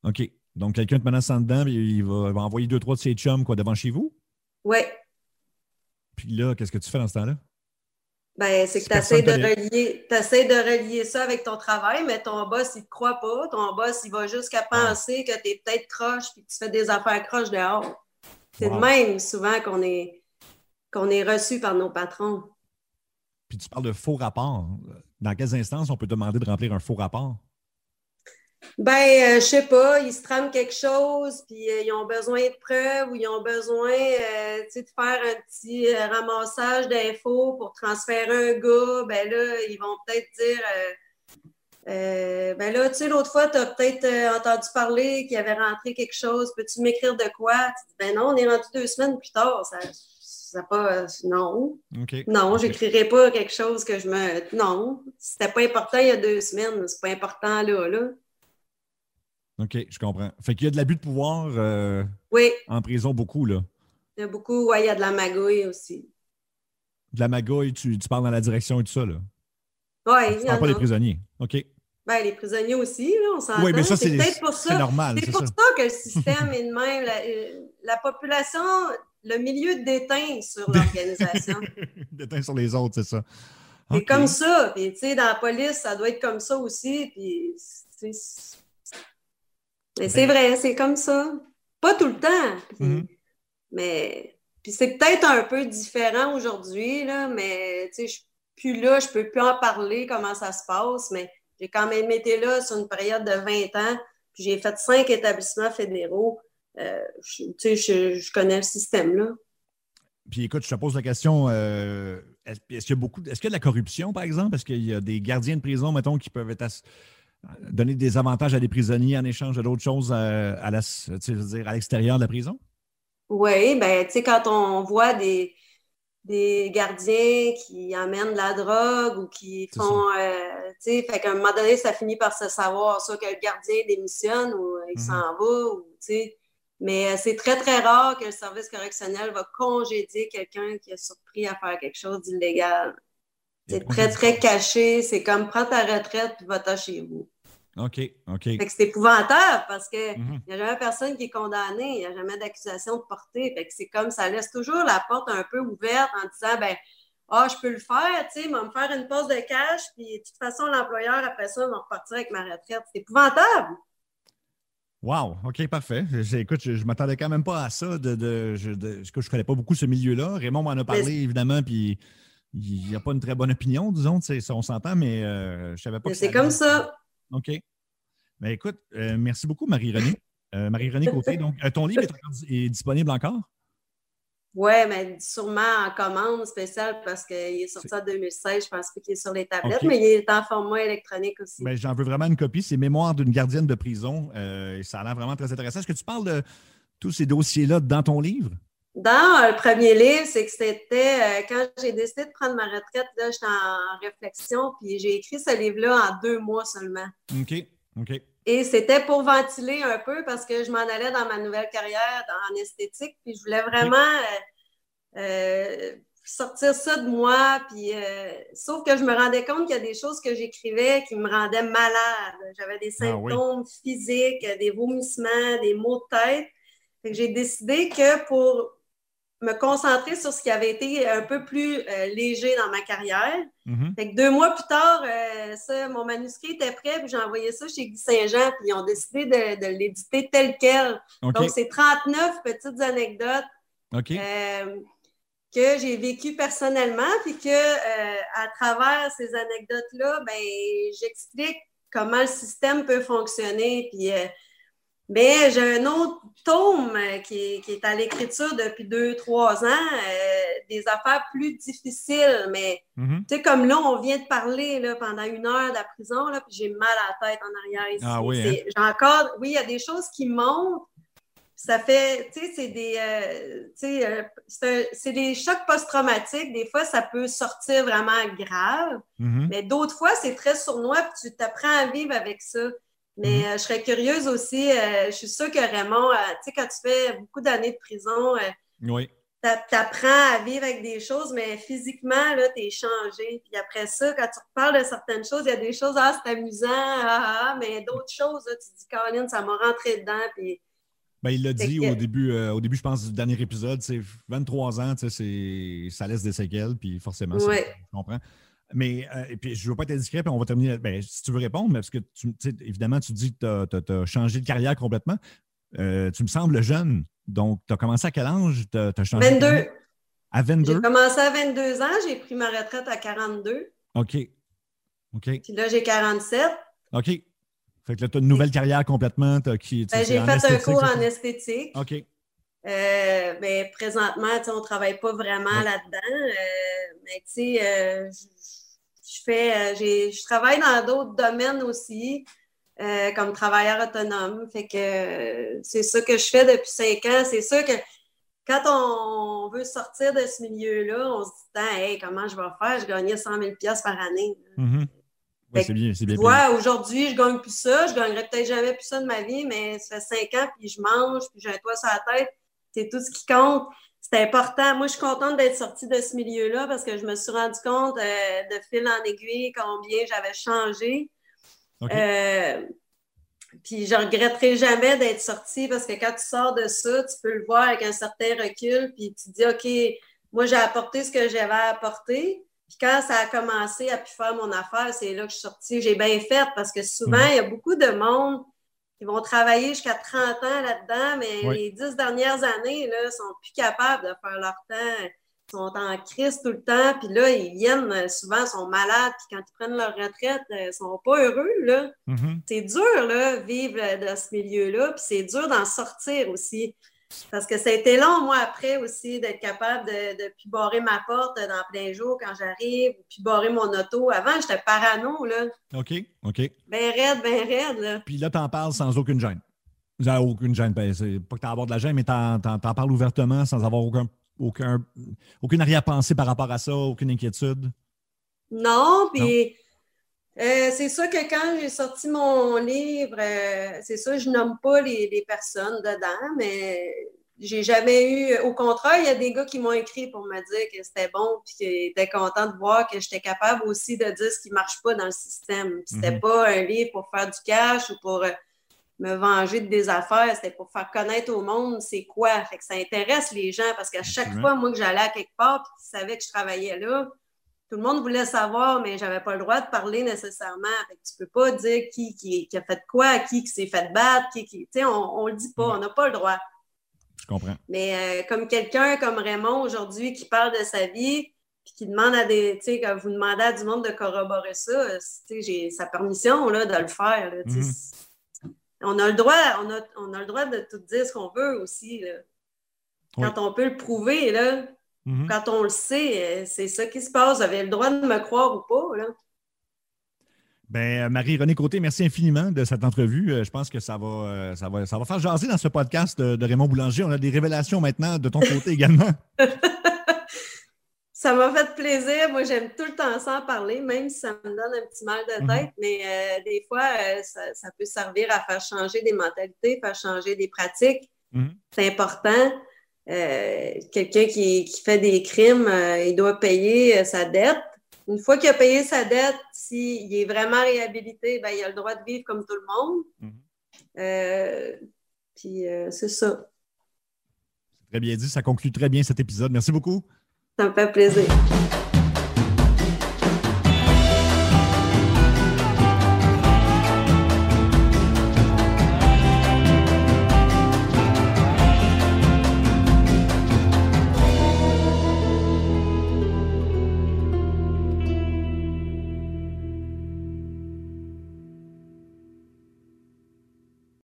OK. Donc, quelqu'un te menace en dedans, il va, il va, envoyer deux, trois de ses chums quoi, devant chez vous? Oui. Puis là, qu'est-ce que tu fais dans ce temps-là? Ben, c'est que tu essaies de, relier, de relier ça avec ton travail, mais ton boss, il ne te croit pas. Ton boss, il va jusqu'à penser que tu es peut-être croche puis que tu fais des affaires croches dehors. C'est de même souvent qu'on est, qu'on est reçu par nos patrons. Puis tu parles de faux rapports. Dans quelles instances on peut demander de remplir un faux rapport? Ben, euh, je sais pas, ils se trament quelque chose, puis euh, ils ont besoin de preuves ou ils ont besoin euh, de faire un petit ramassage d'infos pour transférer un gars. Ben là, ils vont peut-être dire Ben là, tu sais, l'autre fois, tu as peut-être entendu parler qu'il avait rentré quelque chose. Peux-tu m'écrire de quoi? Ben non, on est rendu deux semaines plus tard. Ça, ça pas. non. Non, j'écrirai pas quelque chose que je me. Non. C'était pas important il y a deux semaines, c'est pas important là, là. OK, je comprends. Fait qu'il y a de l'abus de pouvoir euh, oui. en prison, beaucoup, là. Il y a beaucoup, oui, il y a de la magouille aussi. De la magouille, tu, tu parles dans la direction et tout ça, là? Oui, il y en pas des prisonniers. OK. Ben, les prisonniers aussi, là, on s'entend. Oui, mais ça, c'est peut-être pour ça. Normal. C'est pour ça. que le système est de même. La, population, le milieu déteint sur l'organisation. déteint sur les autres, c'est ça. C'est comme ça. Puis, tu sais, dans la police, ça doit être comme ça aussi. Puis, mais c'est ben vrai, c'est comme ça. Pas tout le temps. Mhm. Mais puis c'est peut-être un peu différent aujourd'hui, là, mais tu sais, je suis plus là, je peux plus en parler comment ça se passe, mais j'ai quand même été là sur une période de 20 ans, puis j'ai fait cinq établissements fédéraux. Euh, tu sais, je, connais le système, là. Puis écoute, je te pose la question, euh, est-ce qu'il y a beaucoup, est-ce qu'il y a de la corruption, par exemple? Est-ce qu'il y a des gardiens de prison, mettons, qui peuvent être donner des avantages à des prisonniers en échange d'autres choses à, à l'extérieur de la prison? Oui, ben, tu sais, quand on voit des, des gardiens qui amènent de la drogue ou qui font, euh, tu sais, fait qu'à un moment donné, ça finit par se savoir, soit que le gardien démissionne ou il mhm. s'en va, ou, tu sais. Mais euh, c'est très, très rare que le service correctionnel va congédier quelqu'un qui est surpris à faire quelque chose d'illégal. C'est très, très caché. C'est comme prends ta retraite et va-t'en chez vous. OK, OK. c'est épouvantable parce qu'il n'y mhm. a jamais personne qui est condamné, il n'y a jamais d'accusation de portée. Fait que c'est comme ça laisse toujours la porte un peu ouverte en disant ben ah, je peux le faire, tu sais, va me faire une pause de cash, puis de toute façon, l'employeur, après ça, va repartir avec ma retraite. C'est épouvantable. Wow, OK, parfait. Écoute, je ne m'attendais quand même pas à ça. De, de, je ne connais pas beaucoup ce milieu-là. Raymond m'en a parlé, évidemment, puis il n'y a pas une très bonne opinion, disons, on s'entend, mais euh, je ne savais pas C'est comme ça. OK. Ben, écoute, euh, merci beaucoup, Marie-Renée. Euh, Marie-Renée Côté, donc, euh, ton livre est, disponible encore? Oui, mais sûrement en commande spéciale parce qu'il est sorti en 2016. Je pense pas qu'il est sur les tablettes, mais il est en format électronique aussi. Ben, j'en veux vraiment une copie. C'est Mémoire d'une gardienne de prison. ça a l'air vraiment très intéressant. Est-ce que tu parles de tous ces dossiers-là dans ton livre? Dans le premier livre, c'est que c'était quand j'ai décidé de prendre ma retraite, là, j'étais en réflexion, puis j'ai écrit ce livre-là en deux mois seulement. OK. Et c'était pour ventiler un peu parce que je m'en allais dans ma nouvelle carrière en esthétique, puis je voulais vraiment euh, euh, sortir ça de moi. Puis, euh, sauf que je me rendais compte qu'il y a des choses que j'écrivais qui me rendaient malade. J'avais des ah symptômes physiques, des vomissements, des maux de tête. J'ai décidé que pour me concentrer sur ce qui avait été un peu plus euh, léger dans ma carrière. Mm-hmm. deux mois plus tard, euh, mon manuscrit était prêt, puis j'ai envoyé ça chez Guy Saint-Jean, puis ils ont décidé de, l'éditer tel quel. Donc, c'est 39 petites anecdotes euh, que j'ai vécues personnellement, puis que à travers ces anecdotes-là, ben, j'explique comment le système peut fonctionner, puis mais j'ai un autre tome euh, qui est, à l'écriture depuis deux, trois ans, euh, des affaires plus difficiles. Mais mm-hmm. tu sais, comme là, on vient de parler là, pendant une heure de la prison, là, puis j'ai mal à la tête en arrière ici. Ah oui, hein? J'ai encore, oui, il y a des choses qui montent. Ça fait, tu sais, c'est des, euh, c'est des chocs post-traumatiques. Des fois, ça peut sortir vraiment grave. Mm-hmm. Mais d'autres fois, c'est très sournois, puis tu t'apprends à vivre avec ça. Mais mhm. euh, je serais curieuse aussi, euh, je suis sûre que Raymond, euh, tu sais, quand tu fais beaucoup d'années de prison, oui. tu apprends à vivre avec des choses, mais physiquement, là, tu es changé. Puis après ça, quand tu reparles de certaines choses, il y a des choses, ah, c'est amusant, ah, ah, ah mais d'autres choses, tu te dis, Caroline, ça m'a rentré dedans. Puis Ben, il l'a dit au début, au début, je pense, du dernier épisode, c'est 23 ans, ça laisse des séquelles, puis forcément, je comprends. Mais euh, et puis, je ne veux pas être discret, puis on va terminer. Ben, si tu veux répondre, mais parce que tu, évidemment, tu dis que tu as, changé de carrière complètement. Euh, tu me sembles jeune. Donc, tu as commencé à quel âge? Tu as, changé 22. À 22? J'ai commencé à 22 ans, j'ai pris ma retraite à 42. OK. OK. Puis là, j'ai 47. OK. Fait que là, tu as une nouvelle carrière complètement. Qui, ben, j'ai fait un cours en esthétique. OK. Euh, ben, présentement, on ne travaille pas vraiment là-dedans. Mais tu sais, je fais, je travaille dans d'autres domaines aussi, comme travailleur autonome. Fait que c'est ça que je fais depuis cinq ans. C'est sûr que quand on veut sortir de ce milieu-là, on se dit, hey, comment je vais faire? Je gagnais 100 000 par année. Mm-hmm c'est bien, c'est bien. aujourd'hui, je gagne plus ça. Je gagnerai peut-être jamais plus ça de ma vie, mais ça fait cinq ans, puis je mange, puis j'ai un toit sur la tête. C'est tout ce qui compte. C'est important. Moi, je suis contente d'être sortie de ce milieu-là parce que je me suis rendu compte euh, de fil en aiguille combien j'avais changé. Euh, puis je regretterai jamais d'être sortie parce que quand tu sors de ça, tu peux le voir avec un certain recul, puis tu te dis, OK, moi, j'ai apporté ce que j'avais à apporter. Puis quand ça a commencé à pu faire mon affaire, c'est là que je suis sortie. J'ai bien fait parce que souvent, mhm. il y a beaucoup de monde qui vont travailler jusqu'à 30 ans là-dedans, mais les 10 dernières années, là, sont plus capables de faire leur temps. Ils sont en crise tout le temps, puis là, ils viennent, souvent, sont malades, puis quand ils prennent leur retraite, euh, ils sont pas heureux, là. Mhm. C'est dur, là, vivre dans ce milieu-là, puis c'est dur d'en sortir aussi. Parce que ça a été long, moi, après aussi, d'être capable de, de puis barrer ma porte dans plein jour quand j'arrive, puis barrer mon auto. Avant, j'étais parano, là. OK, OK. Ben raide, ben raide, là. Puis là, t'en parles sans aucune gêne. Aucune gêne. Ben, c'est pas que t'as avoir de la gêne, mais t'en, t'en, parles ouvertement sans avoir aucun, aucun, aucune arrière-pensée par rapport à ça, aucune inquiétude. Non, puis euh, c'est ça que quand j'ai sorti mon livre, euh, c'est ça, je nomme pas les, personnes dedans, mais j'ai jamais eu. Au contraire, il y a des gars qui m'ont écrit pour me dire que c'était bon puis qu'ils étaient contents de voir que j'étais capable aussi de dire ce qui marche pas dans le système. C'était mhm. pas un livre pour faire du cash ou pour euh, me venger de des affaires, c'était pour faire connaître au monde c'est quoi. Fait que ça intéresse les gens parce qu'à chaque fois, moi, que j'allais à quelque part puis qu'ils savaient que je travaillais là, tout le monde voulait savoir, mais j'avais pas le droit de parler nécessairement. Tu ne peux pas dire qui, qui, a fait quoi, qui, qui s'est fait battre, qui, qui on, ne le dit pas, on n'a pas le droit. Je comprends. Mais euh, comme quelqu'un comme Raymond aujourd'hui qui parle de sa vie, puis qui demande à des, tu sais, quand vous demandez à du monde de corroborer ça, j'ai sa permission là, de le faire. Mm-hmm. On a le droit, on a, on a, le droit de tout dire ce qu'on veut aussi. Quand on peut le prouver, là, Mhm. Quand on le sait, euh, c'est ça qui se passe. Vous avez le droit de me croire ou pas. Là. Ben, Marie-Renée Côté, merci infiniment de cette entrevue. Euh, je pense que ça va, euh, ça va, ça va faire jaser dans ce podcast de Raymond Boulanger. On a des révélations maintenant de ton côté également. ça m'a fait plaisir. Moi, j'aime tout le temps ça en parler, même si ça me donne un petit mal de mhm. tête. Mais des fois, ça, peut servir à faire changer des mentalités, faire changer des pratiques. Mhm. C'est important. Euh, quelqu'un qui, fait des crimes, euh, il doit payer euh, sa dette. Une fois qu'il a payé sa dette, s'il est vraiment réhabilité, ben, il a le droit de vivre comme tout le monde. Mhm. puis c'est ça. Très bien dit. Ça conclut très bien cet épisode. Merci beaucoup. Ça me fait plaisir.